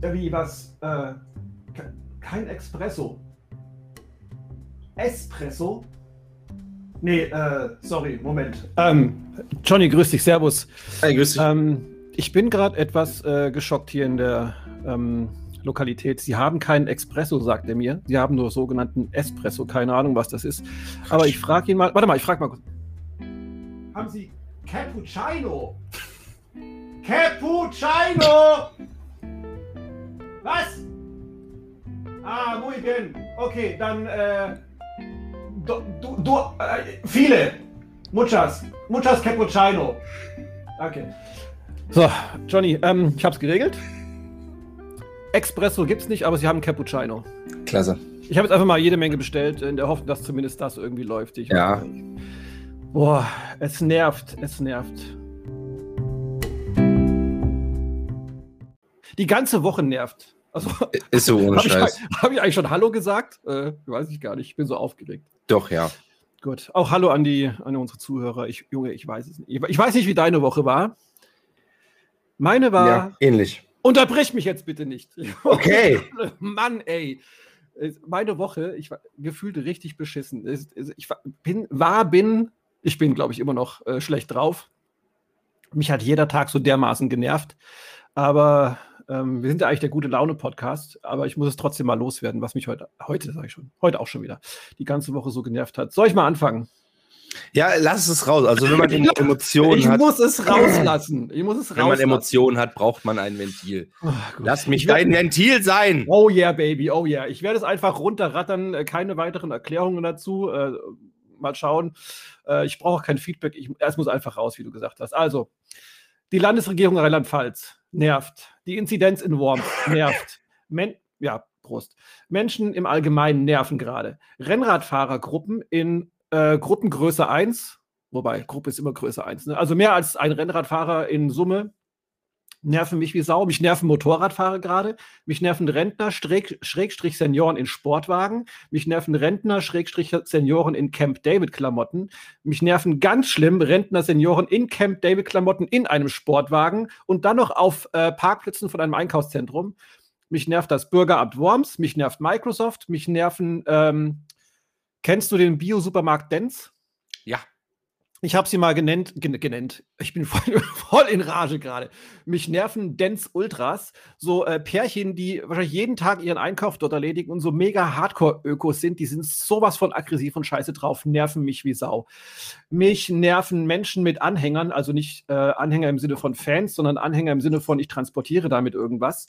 Wie was? Äh, ke- kein Espresso. Espresso? Nee, äh, sorry, Moment. Ähm, Johnny, grüß dich, Servus. Hey, grüß dich. Ähm, ich bin gerade etwas äh, geschockt hier in der ähm, Lokalität. Sie haben keinen Espresso, sagt er mir. Sie haben nur sogenannten Espresso. Keine Ahnung, was das ist. Aber ich frage ihn mal. Warte mal, ich frage mal kurz. Haben Sie Cappuccino? Cappuccino! Was? Ah, muy bien. Okay, dann, äh, du, du, du äh, viele. Muchas. Muchas Cappuccino. Danke. So, Johnny, ähm, ich hab's geregelt. Espresso gibt's nicht, aber sie haben Cappuccino. Klasse. Ich habe jetzt einfach mal jede Menge bestellt, in der Hoffnung, dass zumindest das irgendwie läuft. Ich Ja. Boah, es nervt, es nervt. Die ganze Woche nervt. Also, Ist so ohne habe ich, Scheiß. hab ich eigentlich schon Hallo gesagt? Äh, weiß ich gar nicht. Ich bin so aufgeregt. Doch, ja. Gut. Auch Hallo an die an unsere Zuhörer. Ich, Junge, ich weiß es nicht. Ich weiß nicht, wie deine Woche war. Meine war. Ja, ähnlich. Unterbrich mich jetzt bitte nicht. Okay. Mann, ey. Meine Woche, ich war gefühlt richtig beschissen. Es- es- Ich war- bin, war, bin, ich bin, glaube ich, immer noch äh, schlecht drauf. Mich hat jeder Tag so dermaßen genervt. Aber ähm, wir sind ja eigentlich der gute Laune-Podcast. Aber ich muss es trotzdem mal loswerden, was mich heute, heute sage ich schon, heute auch schon wieder, die ganze Woche so genervt hat. Soll ich mal anfangen? Ja, lass es raus. Also, wenn man Emotionen ich hat, muss es rauslassen. Ich muss es wenn man rauslassen. Emotionen hat, braucht man ein Ventil. Gut. Lass mich Ich werd- dein Ventil sein. Oh yeah, Baby, oh yeah. Ich werde es einfach runterrattern, äh, keine weiteren Erklärungen dazu. Äh, mal schauen. Äh, ich brauche kein Feedback. Ich, es muss einfach raus, wie du gesagt hast. Also, die Landesregierung Rheinland-Pfalz nervt. Die Inzidenz in Worms nervt. Men ja, Prost. Menschen im Allgemeinen nerven gerade. Rennradfahrergruppen in äh, Gruppengröße 1, wobei Gruppe ist immer Größe 1, ne? also mehr als ein Rennradfahrer in Summe, nerven mich wie Sau. Mich nerven Motorradfahrer gerade. Mich nerven Rentner, Schräg, Schrägstrich Senioren in Sportwagen. Mich nerven Rentner, Schrägstrich Senioren in Camp David Klamotten. Mich nerven ganz schlimm Rentner, Senioren in Camp David Klamotten in einem Sportwagen und dann noch auf äh, Parkplätzen von einem Einkaufszentrum. Mich nervt das Bürgeramt Worms. Mich nervt Microsoft. Mich nerven, ähm, kennst du den Bio-Supermarkt Dens? Ja. Ich habe sie mal genannt, gen genannt. Ich bin voll, voll in Rage gerade. Mich nerven Dance Ultras, so äh, Pärchen, die wahrscheinlich jeden Tag ihren Einkauf dort erledigen und so mega Hardcore-Ökos sind. Die sind sowas von aggressiv und scheiße drauf, nerven mich wie Sau. Mich nerven Menschen mit Anhängern, also nicht äh, Anhänger im Sinne von Fans, sondern Anhänger im Sinne von ich transportiere damit irgendwas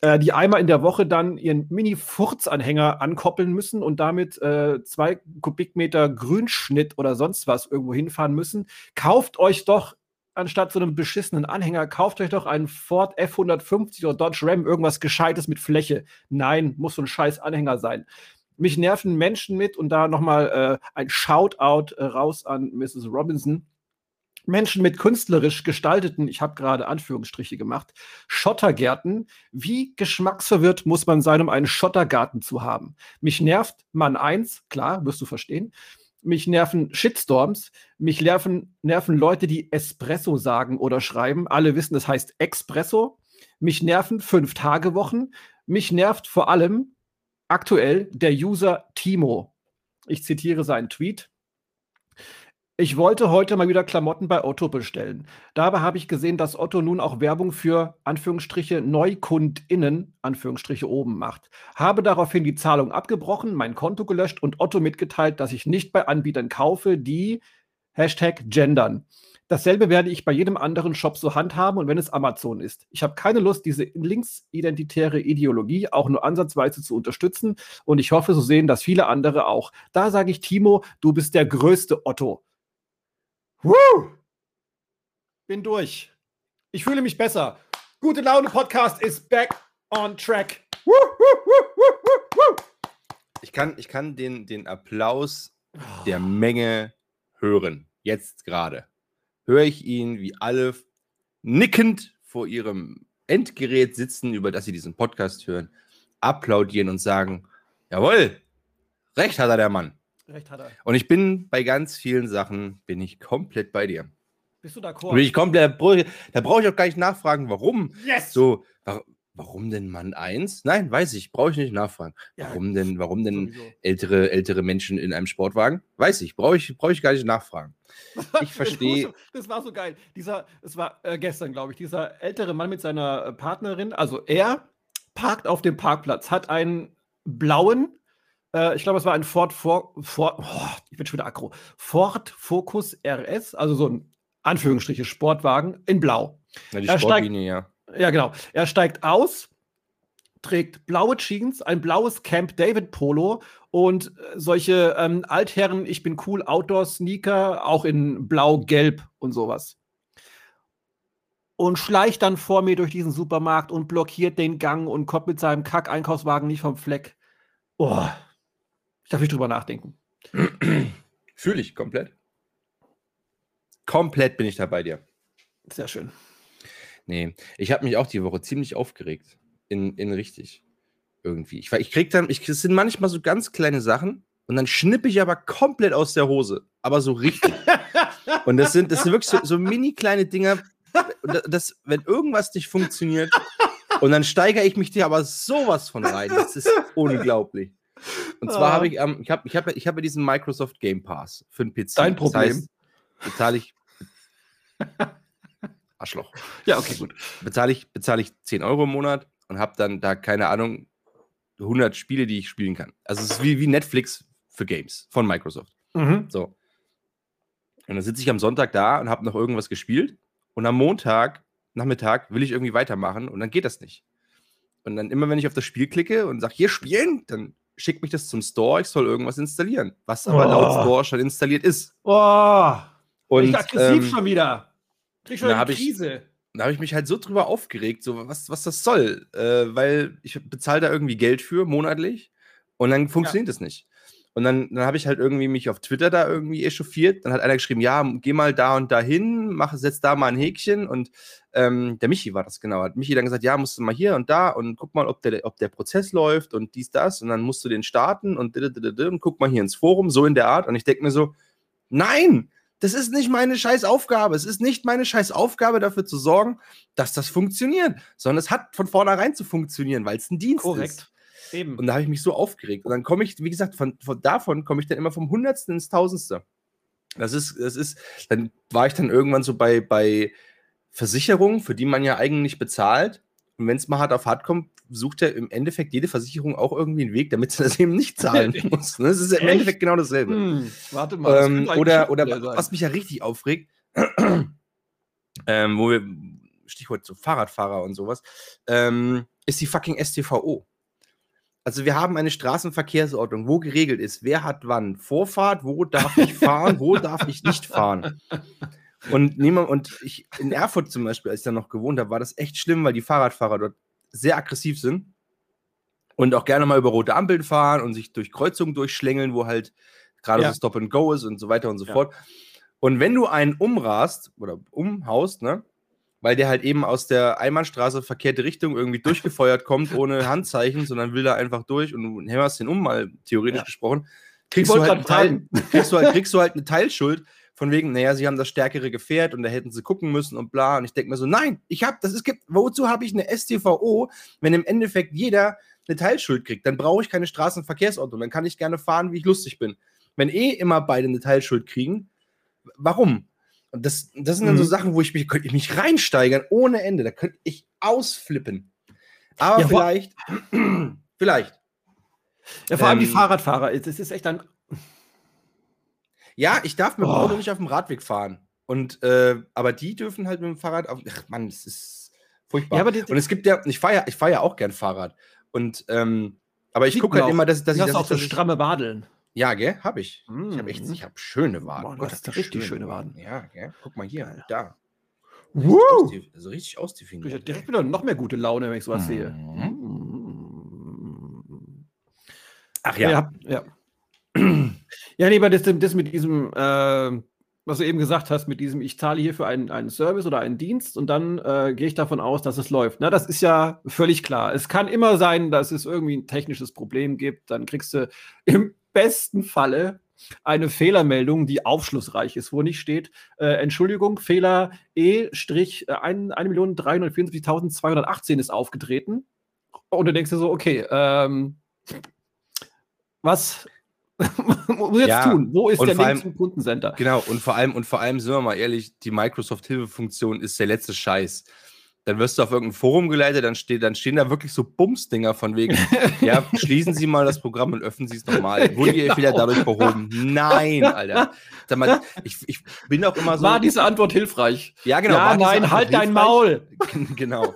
äh, die einmal in der Woche dann ihren Mini-Furz-Anhänger ankoppeln müssen und damit äh, zwei Kubikmeter Grünschnitt oder sonst was irgendwo hinfahren müssen. Kauft euch doch anstatt so einem beschissenen Anhänger, kauft euch doch einen Ford F150 oder Dodge Ram, irgendwas Gescheites mit Fläche. Nein, muss so ein scheiß Anhänger sein. Mich nerven Menschen mit und da nochmal äh, ein Shoutout äh, raus an Mrs. Robinson. Menschen mit künstlerisch gestalteten, ich habe gerade Anführungsstriche gemacht, Schottergärten. Wie geschmacksverwirrt muss man sein, um einen Schottergarten zu haben? Mich nervt Mann 1, klar, wirst du verstehen. Mich nerven Shitstorms. Mich nerven, nerven Leute, die Espresso sagen oder schreiben. Alle wissen, das heißt Expresso. Mich nerven Fünf-Tage-Wochen. Mich nervt vor allem aktuell der User Timo. Ich zitiere seinen Tweet. Ich wollte heute mal wieder Klamotten bei Otto bestellen. Dabei habe ich gesehen, dass Otto nun auch Werbung für Anführungsstriche NeukundInnen Anführungsstriche oben macht. Habe daraufhin die Zahlung abgebrochen, mein Konto gelöscht und Otto mitgeteilt, dass ich nicht bei Anbietern kaufe, die Hashtag gendern. Dasselbe werde ich bei jedem anderen Shop so handhaben und wenn es Amazon ist. Ich habe keine Lust, diese linksidentitäre Ideologie auch nur ansatzweise zu unterstützen und ich hoffe, so sehen das viele andere auch. Da sage ich, Timo, du bist der größte Otto. Woo! Bin durch. Ich fühle mich besser. Gute Laune Podcast ist back on track. Woo, woo, woo, woo, woo, woo. Ich kann, ich kann den, den Applaus der Menge hören. Jetzt gerade. Höre ich ihn, wie alle nickend vor ihrem Endgerät sitzen, über das sie diesen Podcast hören, applaudieren und sagen: Jawohl, recht hat er der Mann. Recht hat er. Und ich bin bei ganz vielen Sachen, bin ich komplett bei dir. Bist du Bin d'accord? ich komplett, da brauche ich auch gar nicht nachfragen, warum. Yes! So, wa- warum denn Mann 1? Nein, weiß ich, brauche ich nicht nachfragen. Ja, warum denn, warum denn Sowieso. ältere, ältere Menschen in einem Sportwagen? Weiß ich, brauche ich, brauche ich gar nicht nachfragen. Ich verstehe. Das war so geil. Dieser, es war äh, gestern, glaube ich, dieser ältere Mann mit seiner äh, Partnerin, also er parkt auf dem Parkplatz, hat einen blauen, äh, ich glaube, es war ein Ford, For, For, oh, ich bin schon wieder aggro, Ford Focus RS, also so ein Anführungsstriche Sportwagen in blau. Na, die Er steigt- Sportlinie, ja. Ja, genau. Er steigt aus, trägt blaue Jeans, ein blaues Camp David Polo und äh, solche ähm, Altherren, ich bin cool Outdoor Sneaker, auch in blau-gelb und sowas. Und schleicht dann vor mir durch diesen Supermarkt und blockiert den Gang und kommt mit seinem Kack-Einkaufswagen nicht vom Fleck. Oh, darf nicht drüber nachdenken. Fühle ich komplett. Komplett bin ich da bei dir. Sehr schön. Nee, ich habe mich auch die Woche ziemlich aufgeregt. In, in richtig. Irgendwie. Ich, ich krieg dann, ich, es sind manchmal so ganz kleine Sachen und dann schnippe ich aber komplett aus der Hose. Aber so richtig. und das sind, das sind wirklich so, so mini kleine Dinger. Das, wenn irgendwas nicht funktioniert, und dann steigere ich mich dir aber sowas von rein. Das ist unglaublich. Und zwar Ah. habe ich, ähm, ich habe ich hab, ich hab ja diesen Microsoft Game Pass für den PC. Dein Problem. Das heißt, bezahle ich. Arschloch Ja, okay, gut. bezahle ich, bezahle ich 10 Euro im Monat und habe dann da, keine Ahnung, 100 Spiele, die ich spielen kann. Also es ist wie, wie Netflix für Games von Microsoft. Mhm. So. Und dann sitze ich am Sonntag da und habe noch irgendwas gespielt und am Montag, Nachmittag, will ich irgendwie weitermachen und dann geht das nicht. Und dann immer, wenn ich auf das Spiel klicke und sage, hier spielen, dann schickt mich das zum Store, ich soll irgendwas installieren, was aber Oh. laut Store schon installiert ist. Oh, Und ich aggressiv ähm, schon wieder. Krieg schon da eine ich- Krise. da habe ich mich halt so drüber aufgeregt, so was, was das soll, äh, weil ich bezahle da irgendwie Geld für monatlich und dann funktioniert das nicht. Und dann, dann habe ich halt irgendwie mich auf Twitter da irgendwie echauffiert. Dann hat einer geschrieben, ja, geh mal da und da hin, setz da mal ein Häkchen. Und ähm, der Michi war das genau. Hat Michi dann gesagt, ja, musst du mal hier und da und guck mal, ob der, ob der Prozess läuft und dies, das. Und dann musst du den starten und, und guck mal hier ins Forum, so in der Art. Und ich denke mir so, nein, das ist nicht meine scheiß Aufgabe. Es ist nicht meine scheiß Aufgabe, dafür zu sorgen, dass das funktioniert, sondern es hat von vornherein zu funktionieren, weil es ein Dienst ist. Eben. Und da habe ich mich so aufgeregt. Und dann komme ich, wie gesagt, von, von davon komme ich dann immer vom Hundertsten ins Tausendste. Das ist, das ist, dann war ich dann irgendwann so bei, bei Versicherungen, für die man ja eigentlich bezahlt. Und wenn es mal hart auf hart kommt, sucht er im Endeffekt jede Versicherung auch irgendwie einen Weg, damit sie das eben nicht zahlen muss. Ne? Das ist ja im Echt? Endeffekt genau dasselbe. Hm, warte mal. das Ähm, ein oder oder sein. was mich ja richtig aufregt, ähm, wo wir, Stichwort so Fahrradfahrer und sowas, ähm, ist die fucking STVO. Also wir haben eine Straßenverkehrsordnung, wo geregelt ist, wer hat wann Vorfahrt, wo darf ich fahren, wo darf ich nicht fahren. Und niemand, und ich in Erfurt zum Beispiel, als ich da noch gewohnt habe, war das echt schlimm, weil die Fahrradfahrer dort sehr aggressiv sind und auch gerne mal über rote Ampeln fahren und sich durch Kreuzungen durchschlängeln, wo halt gerade Ja. so Stop and Go ist und so weiter und so Ja. fort. Und wenn du einen umrast oder umhaust, ne, weil der halt eben aus der Einbahnstraße verkehrte Richtung irgendwie durchgefeuert kommt, ohne Handzeichen, sondern will da einfach durch und du hämmerst den um, mal theoretisch Ja. gesprochen, kriegst du, halt einen Teil, kriegst, du halt, kriegst du halt eine Teilschuld von wegen, naja, sie haben das stärkere Gefährt und da hätten sie gucken müssen und bla. Und ich denke mir so, nein, ich habe, das ist, gibt, wozu habe ich eine STVO, wenn im Endeffekt jeder eine Teilschuld kriegt? Dann brauche ich keine Straßenverkehrsordnung, dann kann ich gerne fahren, wie ich lustig bin. Wenn eh immer beide eine Teilschuld kriegen, warum? Und das, das sind dann so Mhm. Sachen, wo ich mich, könnte ich mich reinsteigern ohne Ende. Da könnte ich ausflippen. Aber Ja, vielleicht, vielleicht. Ja, vor allem die ähm, Fahrradfahrer. Das ist echt ein. Ja, ich darf mit dem. Auto nicht auf dem Radweg fahren. Und, äh, aber die dürfen halt mit dem Fahrrad auf. Ach Mann, das ist furchtbar. Ja, aber die- und es gibt ja, ich fahre ja, ich fahr ja auch gern Fahrrad. Und, ähm, aber ich gucke halt auch. immer, dass, dass Du ich dass auch ich, so ich, stramme Wadeln. Ja, gell? Hab ich. Ich Mhm. habe echt, ich habe schöne Waden. Boah, Gott, hab ich richtig schöne Waden. Ja, gell? Guck mal hier, Geil. da. Woo! Ausdef- Also richtig Ich ausdefiniert. hab direkt wieder noch mehr gute Laune, wenn ich sowas sehe. Mhm. Ach ja. Ja, ja. Ja, nee, aber das, das mit diesem, äh, was du eben gesagt hast, mit diesem, ich zahle hier für einen, einen Service oder einen Dienst und dann äh, gehe ich davon aus, dass es läuft. Na, das ist ja völlig klar. Es kann immer sein, dass es irgendwie ein technisches Problem gibt. Dann kriegst du im besten Falle eine Fehlermeldung, die aufschlussreich ist, wo nicht steht, äh, Entschuldigung, Fehler E-1.374.218 ist aufgetreten. Und du denkst dir so, okay, ähm, was muss jetzt ja, tun? Wo ist der Link allem, zum Kundencenter? Genau, und vor allem, und vor allem, sind wir mal ehrlich, die Microsoft-Hilfefunktion ist der letzte Scheiß dann wirst du auf irgendein Forum geleitet, dann, steht, dann stehen da wirklich so Bumsdinger von wegen, ja, schließen Sie mal das Programm und öffnen Sie es nochmal. Wurden genau. Ihr Fehler dadurch behoben? Nein, Alter. Sag mal, ich, ich bin auch immer so. War diese Antwort hilfreich? Ja, genau. Ja, nein, halt dein Maul. genau.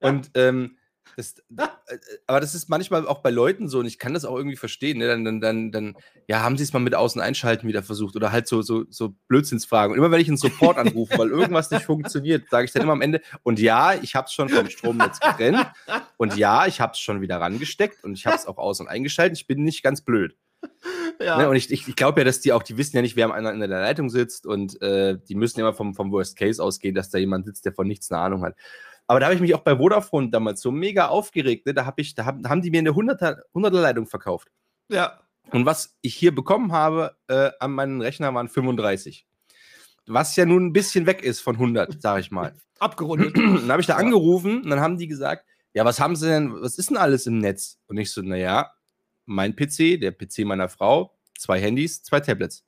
Und ähm, das, äh, aber das ist manchmal auch bei Leuten so, und ich kann das auch irgendwie verstehen. Ne? Dann, dann, dann, dann, ja, haben sie es mal mit Außen einschalten wieder versucht oder halt so, so, so Blödsinnsfragen. Und immer wenn ich einen Support anrufe, weil irgendwas nicht funktioniert, sage ich dann immer am Ende, und ja, ich habe es schon vom Stromnetz getrennt und ja, ich habe es schon wieder rangesteckt und ich habe es auch aus- und eingeschaltet. Ich bin nicht ganz blöd. Ja. Ne? Und ich, ich, ich glaube ja, dass die auch, die wissen ja nicht, wer am anderen in der Leitung sitzt und äh, die müssen ja immer vom, vom Worst Case ausgehen, dass da jemand sitzt, der von nichts eine Ahnung hat. Aber da habe ich mich auch bei Vodafone damals so mega aufgeregt. Ne? Da, hab ich, da, hab, haben die mir eine 100er, 100er Leitung verkauft. Ja. Und was ich hier bekommen habe äh, an meinen Rechner waren 35. Was ja nun ein bisschen weg ist von 100, sage ich mal. Abgerundet. dann habe ich da angerufen und dann haben die gesagt, ja, was haben sie denn, was ist denn alles im Netz? Und ich so, naja, mein PC, der PC meiner Frau, zwei Handys, zwei Tablets.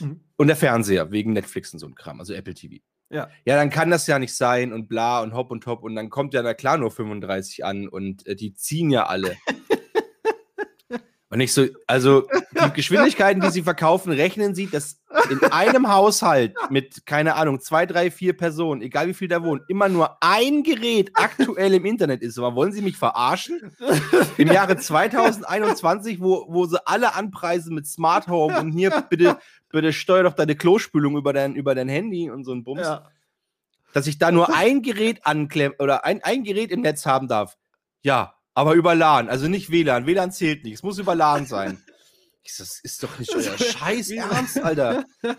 Mhm. Und der Fernseher wegen Netflix und so ein Kram, also Apple TV. Ja. ja, dann kann das ja nicht sein und bla und hopp und top und dann kommt ja na klar nur 35 an und äh, die ziehen ja alle. und nicht so, also die Geschwindigkeiten, die sie verkaufen, rechnen sie, dass in einem Haushalt mit, keine Ahnung, zwei, drei, vier Personen, egal wie viel da wohnen, immer nur ein Gerät aktuell im Internet ist. Aber wollen sie mich verarschen? Im Jahre 2021, wo, wo sie alle anpreisen mit Smart Home und hier bitte bitte steuer doch deine Klospülung über dein, über dein Handy und so ein Bums. Ja. Dass ich da nur ein Gerät anklemmen oder ein, ein Gerät im Netz haben darf. Ja, aber über LAN, also nicht WLAN. WLAN zählt nicht. Es muss über LAN sein. Ich so, das ist doch nicht euer Scheiß Ernst, Alter. Dann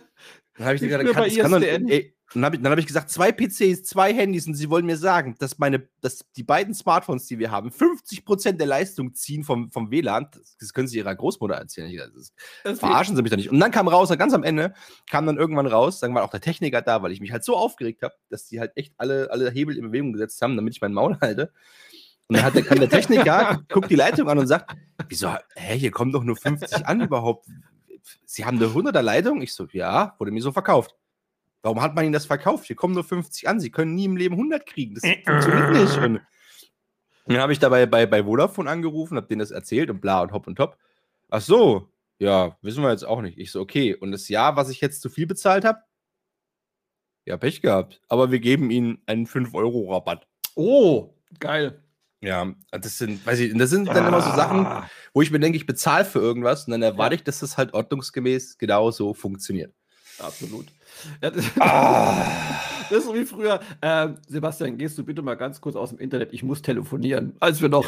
habe ich gesagt, kann, kann doch, ey, dann habe ich, hab ich gesagt, zwei PCs, zwei Handys und sie wollen mir sagen, dass meine, dass die beiden Smartphones, die wir haben, 50% der Leistung ziehen vom, vom WLAN. Das, das können sie ihrer Großmutter erzählen. Das, das verarschen sie mich doch nicht. Und dann kam raus, ganz am Ende kam dann irgendwann raus, sagen wir auch der Techniker da, weil ich mich halt so aufgeregt habe, dass die halt echt alle, alle Hebel in Bewegung gesetzt haben, damit ich meinen Maul halte. Und dann hat der, kam der Techniker, guckt die Leitung an und sagt, wieso, hä, hier kommen doch nur 50 an überhaupt. Sie haben eine 100er Leitung? Ich so, ja, wurde mir so verkauft. Warum hat man ihnen das verkauft? Hier kommen nur 50 an. Sie können nie im Leben 100 kriegen. Das funktioniert nicht. Und dann habe ich dabei bei, bei Vodafone angerufen, habe denen das erzählt und bla und hopp und top. Ach so, ja, wissen wir jetzt auch nicht. Ich so, okay. Und das Jahr, was ich jetzt zu viel bezahlt habe? Ja, Pech gehabt. Aber wir geben ihnen einen 5-Euro-Rabatt. Oh, geil. Ja, das sind, weiß ich, das sind dann ah. immer so Sachen, ah. wo ich mir denke, ich bezahle für irgendwas und dann erwarte ich, dass das halt ordnungsgemäß genau so funktioniert. Absolut. Ah. das, ist so wie früher. Äh, Sebastian, gehst du bitte mal ganz kurz aus dem Internet? Ich muss telefonieren. Als wir noch.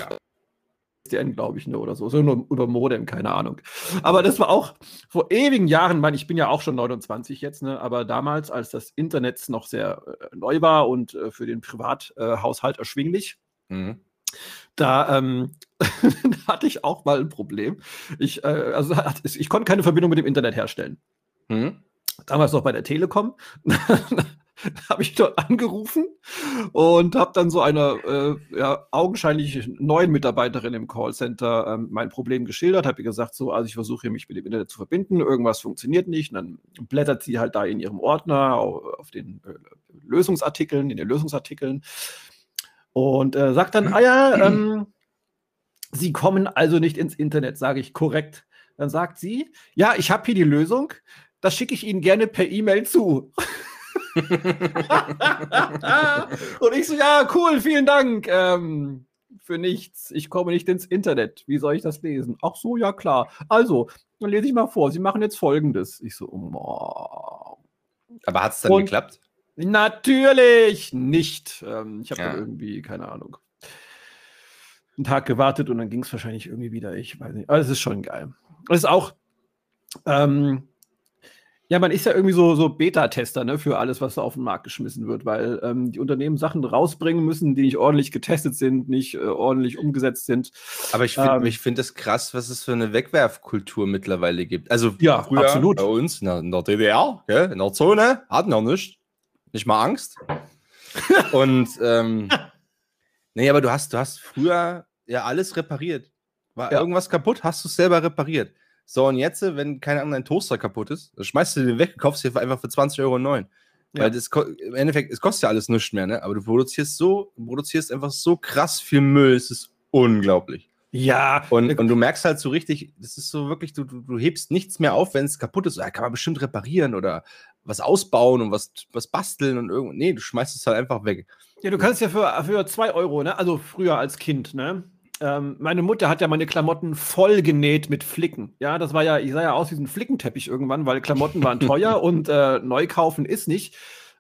Ja. glaube ich, ne, oder so. So nur über Modem, keine Ahnung. Aber das war auch vor ewigen Jahren, mein, ich bin ja auch schon 29 jetzt, ne, aber damals, als das Internet noch sehr äh, neu war und äh, für den Privathaushalt erschwinglich, mhm. Da ähm, hatte ich auch mal ein Problem. Ich, äh, also, ich konnte keine Verbindung mit dem Internet herstellen. Mhm damals noch bei der Telekom. habe ich dort angerufen und habe dann so einer äh, ja, augenscheinlich neuen Mitarbeiterin im Callcenter ähm, mein Problem geschildert, habe ihr gesagt, so, also ich versuche hier mich mit dem Internet zu verbinden, irgendwas funktioniert nicht. Und dann blättert sie halt da in ihrem Ordner auf, auf den äh, Lösungsartikeln, in den Lösungsartikeln und äh, sagt dann, ah ja, ähm, Sie kommen also nicht ins Internet, sage ich korrekt. Dann sagt sie, ja, ich habe hier die Lösung das schicke ich Ihnen gerne per E-Mail zu. und ich so, ja, cool, vielen Dank. Ähm, für nichts. Ich komme nicht ins Internet. Wie soll ich das lesen? Ach so, ja klar. Also, dann lese ich mal vor. Sie machen jetzt folgendes. Ich so, oh. Aber hat es dann und geklappt? Natürlich nicht. Ähm, ich habe ja. irgendwie, keine Ahnung, einen Tag gewartet und dann ging es wahrscheinlich irgendwie wieder. Ich weiß nicht. Aber es ist schon geil. Es ist auch, ähm, Ja, man ist ja irgendwie so, so Beta-Tester ne, für alles, was so auf den Markt geschmissen wird, weil ähm, die Unternehmen Sachen rausbringen müssen, die nicht ordentlich getestet sind, nicht äh, ordentlich umgesetzt sind. Aber ich finde ähm, find das krass, was es für eine Wegwerfkultur mittlerweile gibt. Also ja, früher absolut. bei uns in der, in der DDR, gell, in der Zone, hatten wir nicht. Nicht mal Angst. Und ähm, nee, aber du hast, du hast früher ja alles repariert. War ja. irgendwas kaputt, hast du es selber repariert. So, und jetzt, wenn keine Ahnung, dein Toaster kaputt ist, dann schmeißt du den weg, kaufst dir einfach für 20 Euro neuen. Ja. Weil das im Endeffekt, es kostet ja alles nichts mehr, ne? Aber du produzierst so, du produzierst einfach so krass viel Müll, es ist unglaublich. Ja. Und, und du merkst halt so richtig, das ist so wirklich, du, du, du hebst nichts mehr auf, wenn es kaputt ist. Ja, kann man bestimmt reparieren oder was ausbauen und was, was basteln und irgend. Nee, du schmeißt es halt einfach weg. Ja, du kannst ja für, für zwei Euro, ne? Also früher als Kind, ne? ähm, meine Mutter hat ja meine Klamotten voll genäht mit Flicken. Ja, das war ja, ich sah ja aus wie ein Flickenteppich irgendwann, weil Klamotten waren teuer und äh, neu kaufen ist nicht.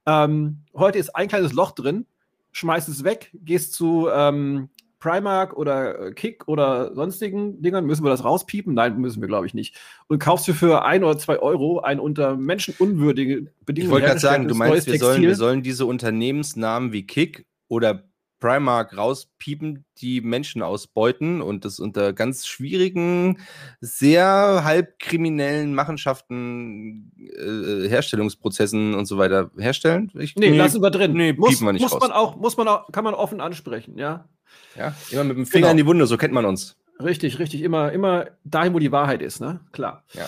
Ähm, heute ist ein kleines Loch drin, schmeißt es weg, gehst zu ähm, Primark oder äh, Kick oder sonstigen Dingern, müssen wir das rauspiepen? Nein, müssen wir, glaube ich, nicht. Und kaufst du für ein oder zwei Euro ein unter menschenunwürdige Bedingungen. Ich wollte gerade sagen, du meinst, wir sollen, wir sollen diese Unternehmensnamen wie Kick oder Primark rauspiepen, die Menschen ausbeuten und das unter ganz schwierigen, sehr halbkriminellen Machenschaften, äh, Herstellungsprozessen und so weiter herstellen? Ich, nee, nee, lassen wir drin. Nee, muss, wir nicht muss raus. man auch, muss man auch, kann man offen ansprechen, ja. Ja, immer mit dem Finger genau. in die Wunde, so kennt man uns. Richtig, richtig, immer, immer dahin, wo die Wahrheit ist, ne? Klar. Ja.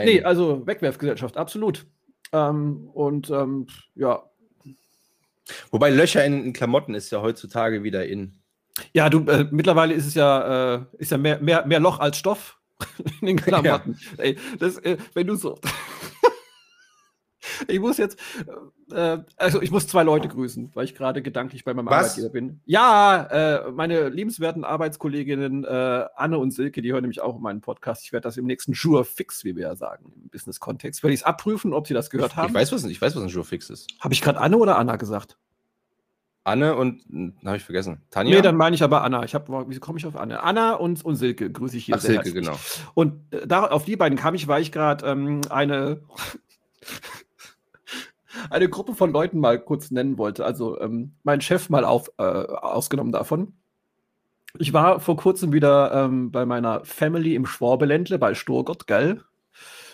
Äh, nee, also Wegwerfgesellschaft, absolut. Ähm, und ähm, ja, Wobei Löcher in, in, Klamotten ist ja heutzutage wieder in. Ja, du, äh, mittlerweile ist es ja, äh, ist ja mehr, mehr, mehr Loch als Stoff in den Klamotten. Ja. Ey, das, äh, wenn du so. ich muss jetzt, äh, also ich muss zwei Leute grüßen, weil ich gerade gedanklich bei meinem Was? Arbeitgeber bin. Ja, äh, meine liebenswerten Arbeitskolleginnen äh, Anne und Silke, die hören nämlich auch meinen Podcast. Ich werde das im nächsten Sure Fix, wie wir ja sagen, im Business-Kontext, werde ich es abprüfen, ob sie das gehört haben. Ich weiß, was, ich weiß, was ein Sure Fix ist. Habe ich gerade Anne oder Anna gesagt? Anne und, hm, habe ich vergessen, Tanja? Nee, dann meine ich aber Anna. Ich hab, wie komme ich auf Anne? Anna und, und Silke grüße ich hier Ach, Silke, herzlich. genau. Und äh, da, auf die beiden kam ich, weil ich gerade ähm, eine eine Gruppe von Leuten mal kurz nennen wollte. Also ähm, mein Chef mal auf, äh, ausgenommen davon. Ich war vor kurzem wieder ähm, bei meiner Family im Schwabeländle bei Sturgott, gell?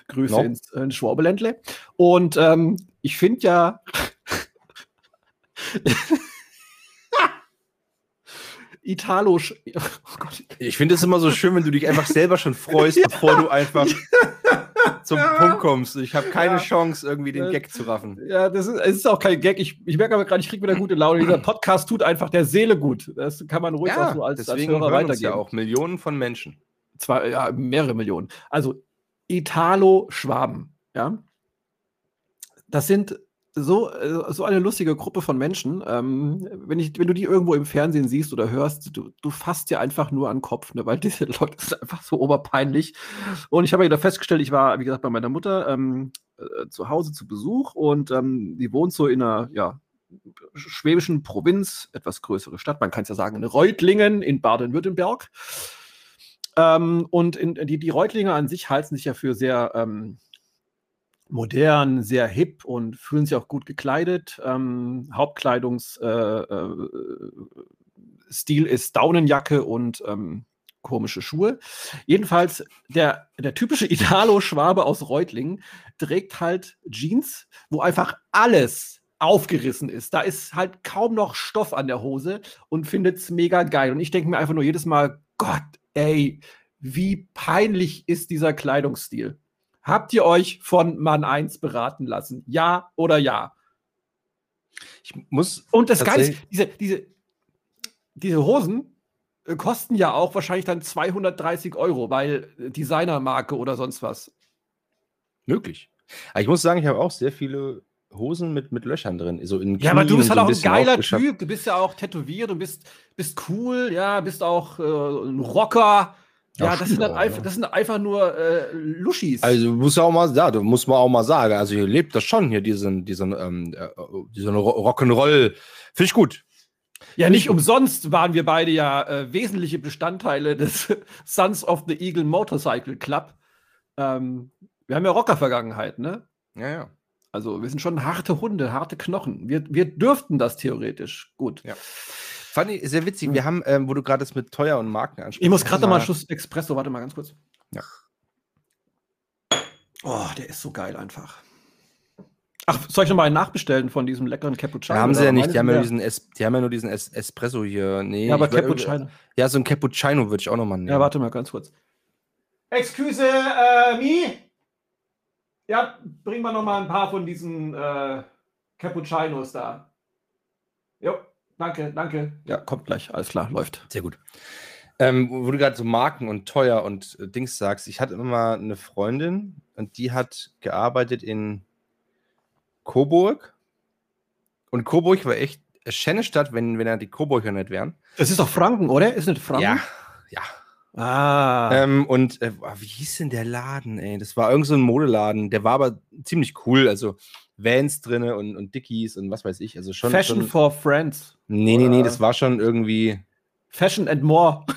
Grüße no. ins, ins Schwabeländle. Und ähm, ich finde ja. Italo. Oh ich finde es immer so schön, wenn du dich einfach selber schon freust, ja. bevor du einfach zum ja. Punkt kommst. Ich habe keine ja. Chance, irgendwie den Gag zu raffen. Ja, das ist, es ist auch kein Gag. Ich, ich merke aber gerade, ich kriege wieder gute Laune. Dieser Podcast tut einfach der Seele gut. Das kann man ruhig ja, auch so als, deswegen als Hörer weitergeben. ja auch Millionen von Menschen. Zwar, ja, mehrere Millionen. Also Italo-Schwaben, ja. Das sind so, äh, so eine lustige Gruppe von Menschen. Ähm, wenn, ich, wenn du die irgendwo im Fernsehen siehst oder hörst, du, du fasst dir einfach nur an den Kopf, ne? weil diese Leute sind einfach so oberpeinlich. Und ich habe wieder festgestellt, ich war, wie gesagt, bei meiner Mutter ähm, äh, zu Hause zu Besuch und ähm, die wohnt so in einer, ja, schwäbischen Provinz, etwas größere Stadt, man kann es ja sagen, in Reutlingen in Baden-Württemberg. Ähm, und in, die, die Reutlinger an sich halten sich ja für sehr ähm, modern, sehr hip und fühlen sich auch gut gekleidet. Ähm, Hauptkleidungsstil äh, äh, ist Daunenjacke und ähm, komische Schuhe. Jedenfalls, der, der typische Italo-Schwabe aus Reutlingen trägt halt Jeans, wo einfach alles aufgerissen ist. Da ist halt kaum noch Stoff an der Hose und findet es mega geil. Und ich denke mir einfach nur jedes Mal, Gott, ey, wie peinlich ist dieser Kleidungsstil? Habt ihr euch von Mann 1 beraten lassen? Ja oder ja? Ich muss. Und das Geile ist, diese, diese, diese Hosen äh, kosten ja auch wahrscheinlich dann 230 Euro, weil äh, Designermarke oder sonst was. Möglich. Aber ich muss sagen, ich habe auch sehr viele Hosen mit, mit Löchern drin. So in ja, aber du bist halt so auch ein geiler Typ. Du bist ja auch tätowiert, du bist, bist cool, ja, bist auch äh, ein Rocker. Ja, das sind, dann einfach, das sind einfach nur äh, Luschis. Also muss ja auch mal, ja, du musst man auch mal sagen. Also hier lebt das schon hier diesen, diesen, ähm, äh, diesen Rock'n'Roll. Finde ich gut. Ja, nicht umsonst waren wir beide ja äh, wesentliche Bestandteile des Sons of the Eagle Motorcycle Club. Ähm, Wir haben ja Rocker-Vergangenheit, ne? Ja, ja. Also wir sind schon harte Hunde, harte Knochen. Wir, wir dürften das theoretisch. Gut. Ja. Fand ich sehr witzig. Wir haben, ähm, wo du gerade das mit teuer und Marken ansprichst. Ich muss gerade noch mal einen Schuss Espresso. Warte mal ganz kurz. Ja. Oh, der ist so geil einfach. Ach, soll ich noch mal einen nachbestellen von diesem leckeren Cappuccino? Ja, haben sie ja nicht. Die haben ja, diesen es die haben ja nur diesen es Espresso hier. Nee, Ja, aber Cappuccino. Ja, so ein Cappuccino würde ich auch noch mal nehmen. Ja, warte mal ganz kurz. Excuse äh, me? Ja, bring mal noch mal ein paar von diesen äh, Cappuccinos da. Jo, danke, danke. Ja, kommt gleich. Alles klar, läuft. Sehr gut. Ähm, wo du gerade so Marken und teuer und äh, Dings sagst, ich hatte immer mal eine Freundin und die hat gearbeitet in Coburg. Und Coburg war echt eine schöne Stadt, wenn, wenn er die Coburger nicht wären. Das ist doch Franken, oder? Ist nicht Franken? Ja, ja. Ah. Ähm, und äh, wie hieß denn der Laden, ey? Das war irgend so ein Modeladen, der war aber ziemlich cool. Also Vans drinne und, und Dickies und was weiß ich. Also schon. Fashion schon, for Friends. nee, nee, nee, das war schon irgendwie. Fashion and more.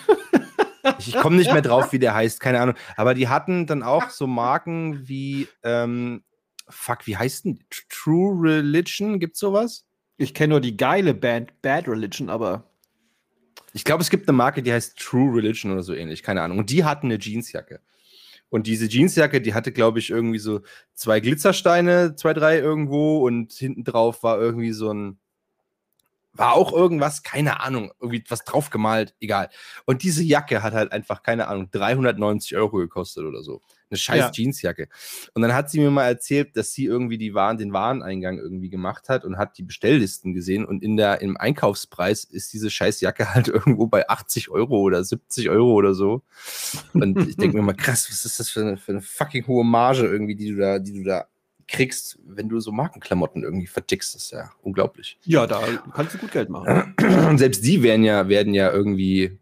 Ich, komme nicht mehr drauf, wie der heißt, keine Ahnung. Aber die hatten dann auch so Marken wie, ähm, fuck, wie heißt denn? Tr- True Religion, gibt's sowas? Ich kenne nur die geile Band Bad Religion, aber Ich glaube, es gibt eine Marke, die heißt True Religion oder so ähnlich, keine Ahnung. Und die hatten eine Jeansjacke. Und diese Jeansjacke, die hatte, glaube ich, irgendwie so zwei Glitzersteine, zwei, drei irgendwo und hinten drauf war irgendwie so ein, war auch irgendwas, keine Ahnung, irgendwie was draufgemalt, egal. Und diese Jacke hat halt einfach, keine Ahnung, 390 Euro gekostet oder so. Eine scheiß Ja. Jeansjacke. Und dann hat sie mir mal erzählt, dass sie irgendwie die Waren, den Wareneingang irgendwie gemacht hat und hat die Bestelllisten gesehen und in der, im Einkaufspreis ist diese scheiß Jacke halt irgendwo bei 80 Euro oder 70 Euro oder so. Und ich denke mir mal, krass, was ist das für eine, für eine fucking hohe Marge irgendwie, die du da, die du da kriegst, wenn du so Markenklamotten irgendwie vertickst. Das ist ja unglaublich. ja, da kannst du gut Geld machen. Und selbst die werden ja, werden ja irgendwie,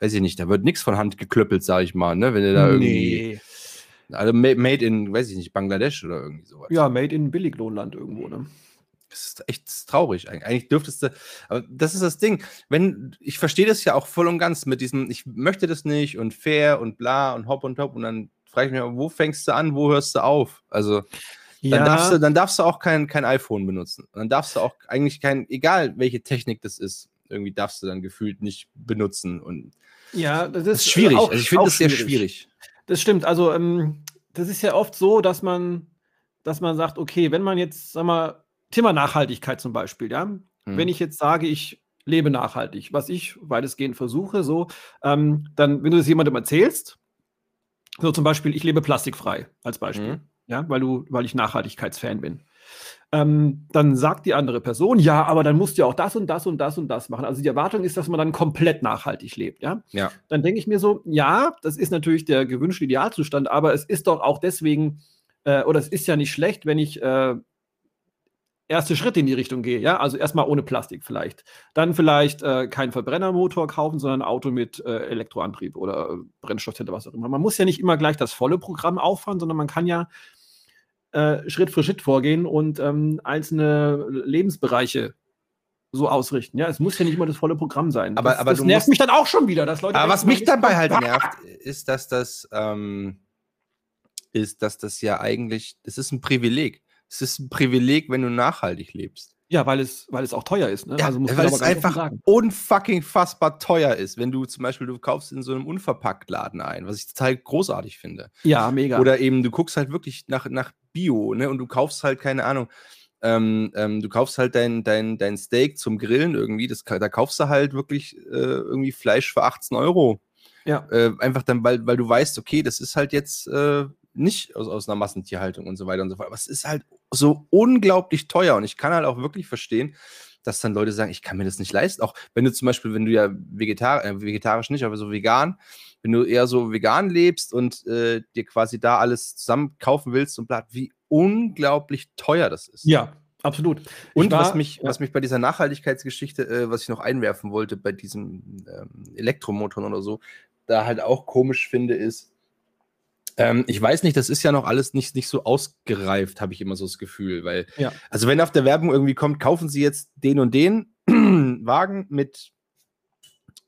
weiß ich nicht, da wird nichts von Hand geklöppelt, sag ich mal, ne? Wenn du da irgendwie, also ma- made in, weiß ich nicht, Bangladesch oder irgendwie sowas. Ja, made in Billiglohnland irgendwo, ne? Das ist echt traurig. Eig- Eigentlich dürftest du, aber das ist das Ding. Wenn, ich verstehe das ja auch voll und ganz mit diesem, ich möchte das nicht und fair und bla und hopp und top und dann frage ich mich, wo fängst du an, wo hörst du auf? Also, dann, darfst du, dann darfst du auch kein, kein iPhone benutzen. Dann darfst du auch eigentlich kein, egal welche Technik das ist, irgendwie darfst du dann gefühlt nicht benutzen. Und ja, das ist, das ist schwierig. auch- also ich finde das sehr schwierig. Das stimmt. Also, ähm, das ist ja oft so, dass man, dass man sagt, okay, wenn man jetzt, sag mal, Thema Nachhaltigkeit zum Beispiel, ja, Hm. wenn ich jetzt sage, ich lebe nachhaltig, was ich weitestgehend versuche, so, ähm, dann, wenn du das jemandem erzählst, so zum Beispiel, ich lebe plastikfrei als Beispiel, Mhm. ja, weil du, weil ich Nachhaltigkeitsfan bin. Ähm, dann sagt die andere Person, ja, aber dann musst du ja auch das und das und das und das machen. Also die Erwartung ist, dass man dann komplett nachhaltig lebt, ja. Ja. Dann denke ich mir so, ja, das ist natürlich der gewünschte Idealzustand, aber es ist doch auch deswegen, äh, oder es ist ja nicht schlecht, wenn ich äh, erste Schritte in die Richtung gehe, ja, also erstmal ohne Plastik vielleicht. Dann vielleicht äh, keinen Verbrennermotor kaufen, sondern ein Auto mit äh, Elektroantrieb oder äh, Brennstoffzelle, was auch immer. Man muss ja nicht immer gleich das volle Programm auffahren, sondern man kann ja äh, Schritt für Schritt vorgehen und ähm, einzelne Lebensbereiche so ausrichten. Ja, es muss ja nicht immer das volle Programm sein. Aber- das, aber das nervt mich dann auch schon wieder, dass Leute. Aber was mich dabei halt nervt, ist, dass das, ähm, ist, dass das ja eigentlich, das ist ein Privileg. Es ist ein Privileg, wenn du nachhaltig lebst. Ja, weil es, weil es auch teuer ist. Ne? Ja, man weil es einfach unfucking fassbar teuer ist, wenn du zum Beispiel, du kaufst in so einem Unverpacktladen ein, was ich total großartig finde. Ja, mega. Oder eben, du guckst halt wirklich nach, nach Bio, ne? Und du kaufst halt, keine Ahnung, ähm, ähm, du kaufst halt dein, dein, dein Steak zum Grillen irgendwie, das, da kaufst du halt wirklich äh, irgendwie Fleisch für 18 Euro. ja. Äh, einfach dann, weil, weil du weißt, okay, das ist halt jetzt äh, nicht aus, aus einer Massentierhaltung und so weiter und so fort. Aber es ist halt so unglaublich teuer und ich kann halt auch wirklich verstehen, dass dann Leute sagen, ich kann mir das nicht leisten. Auch wenn du zum Beispiel, wenn du ja vegetar äh, vegetarisch nicht, aber so vegan, wenn du eher so vegan lebst und äh, dir quasi da alles zusammen kaufen willst und bla, wie unglaublich teuer das ist. ja, absolut. Und war- was, mich, ja. was mich bei dieser Nachhaltigkeitsgeschichte, äh, was ich noch einwerfen wollte, bei diesen ähm, Elektromotoren oder so, da halt auch komisch finde, ist, ähm, ich weiß nicht, das ist ja noch alles nicht, nicht so ausgereift, habe ich immer so das Gefühl. Weil, Ja. also wenn auf der Werbung irgendwie kommt, kaufen Sie jetzt den und den Wagen mit,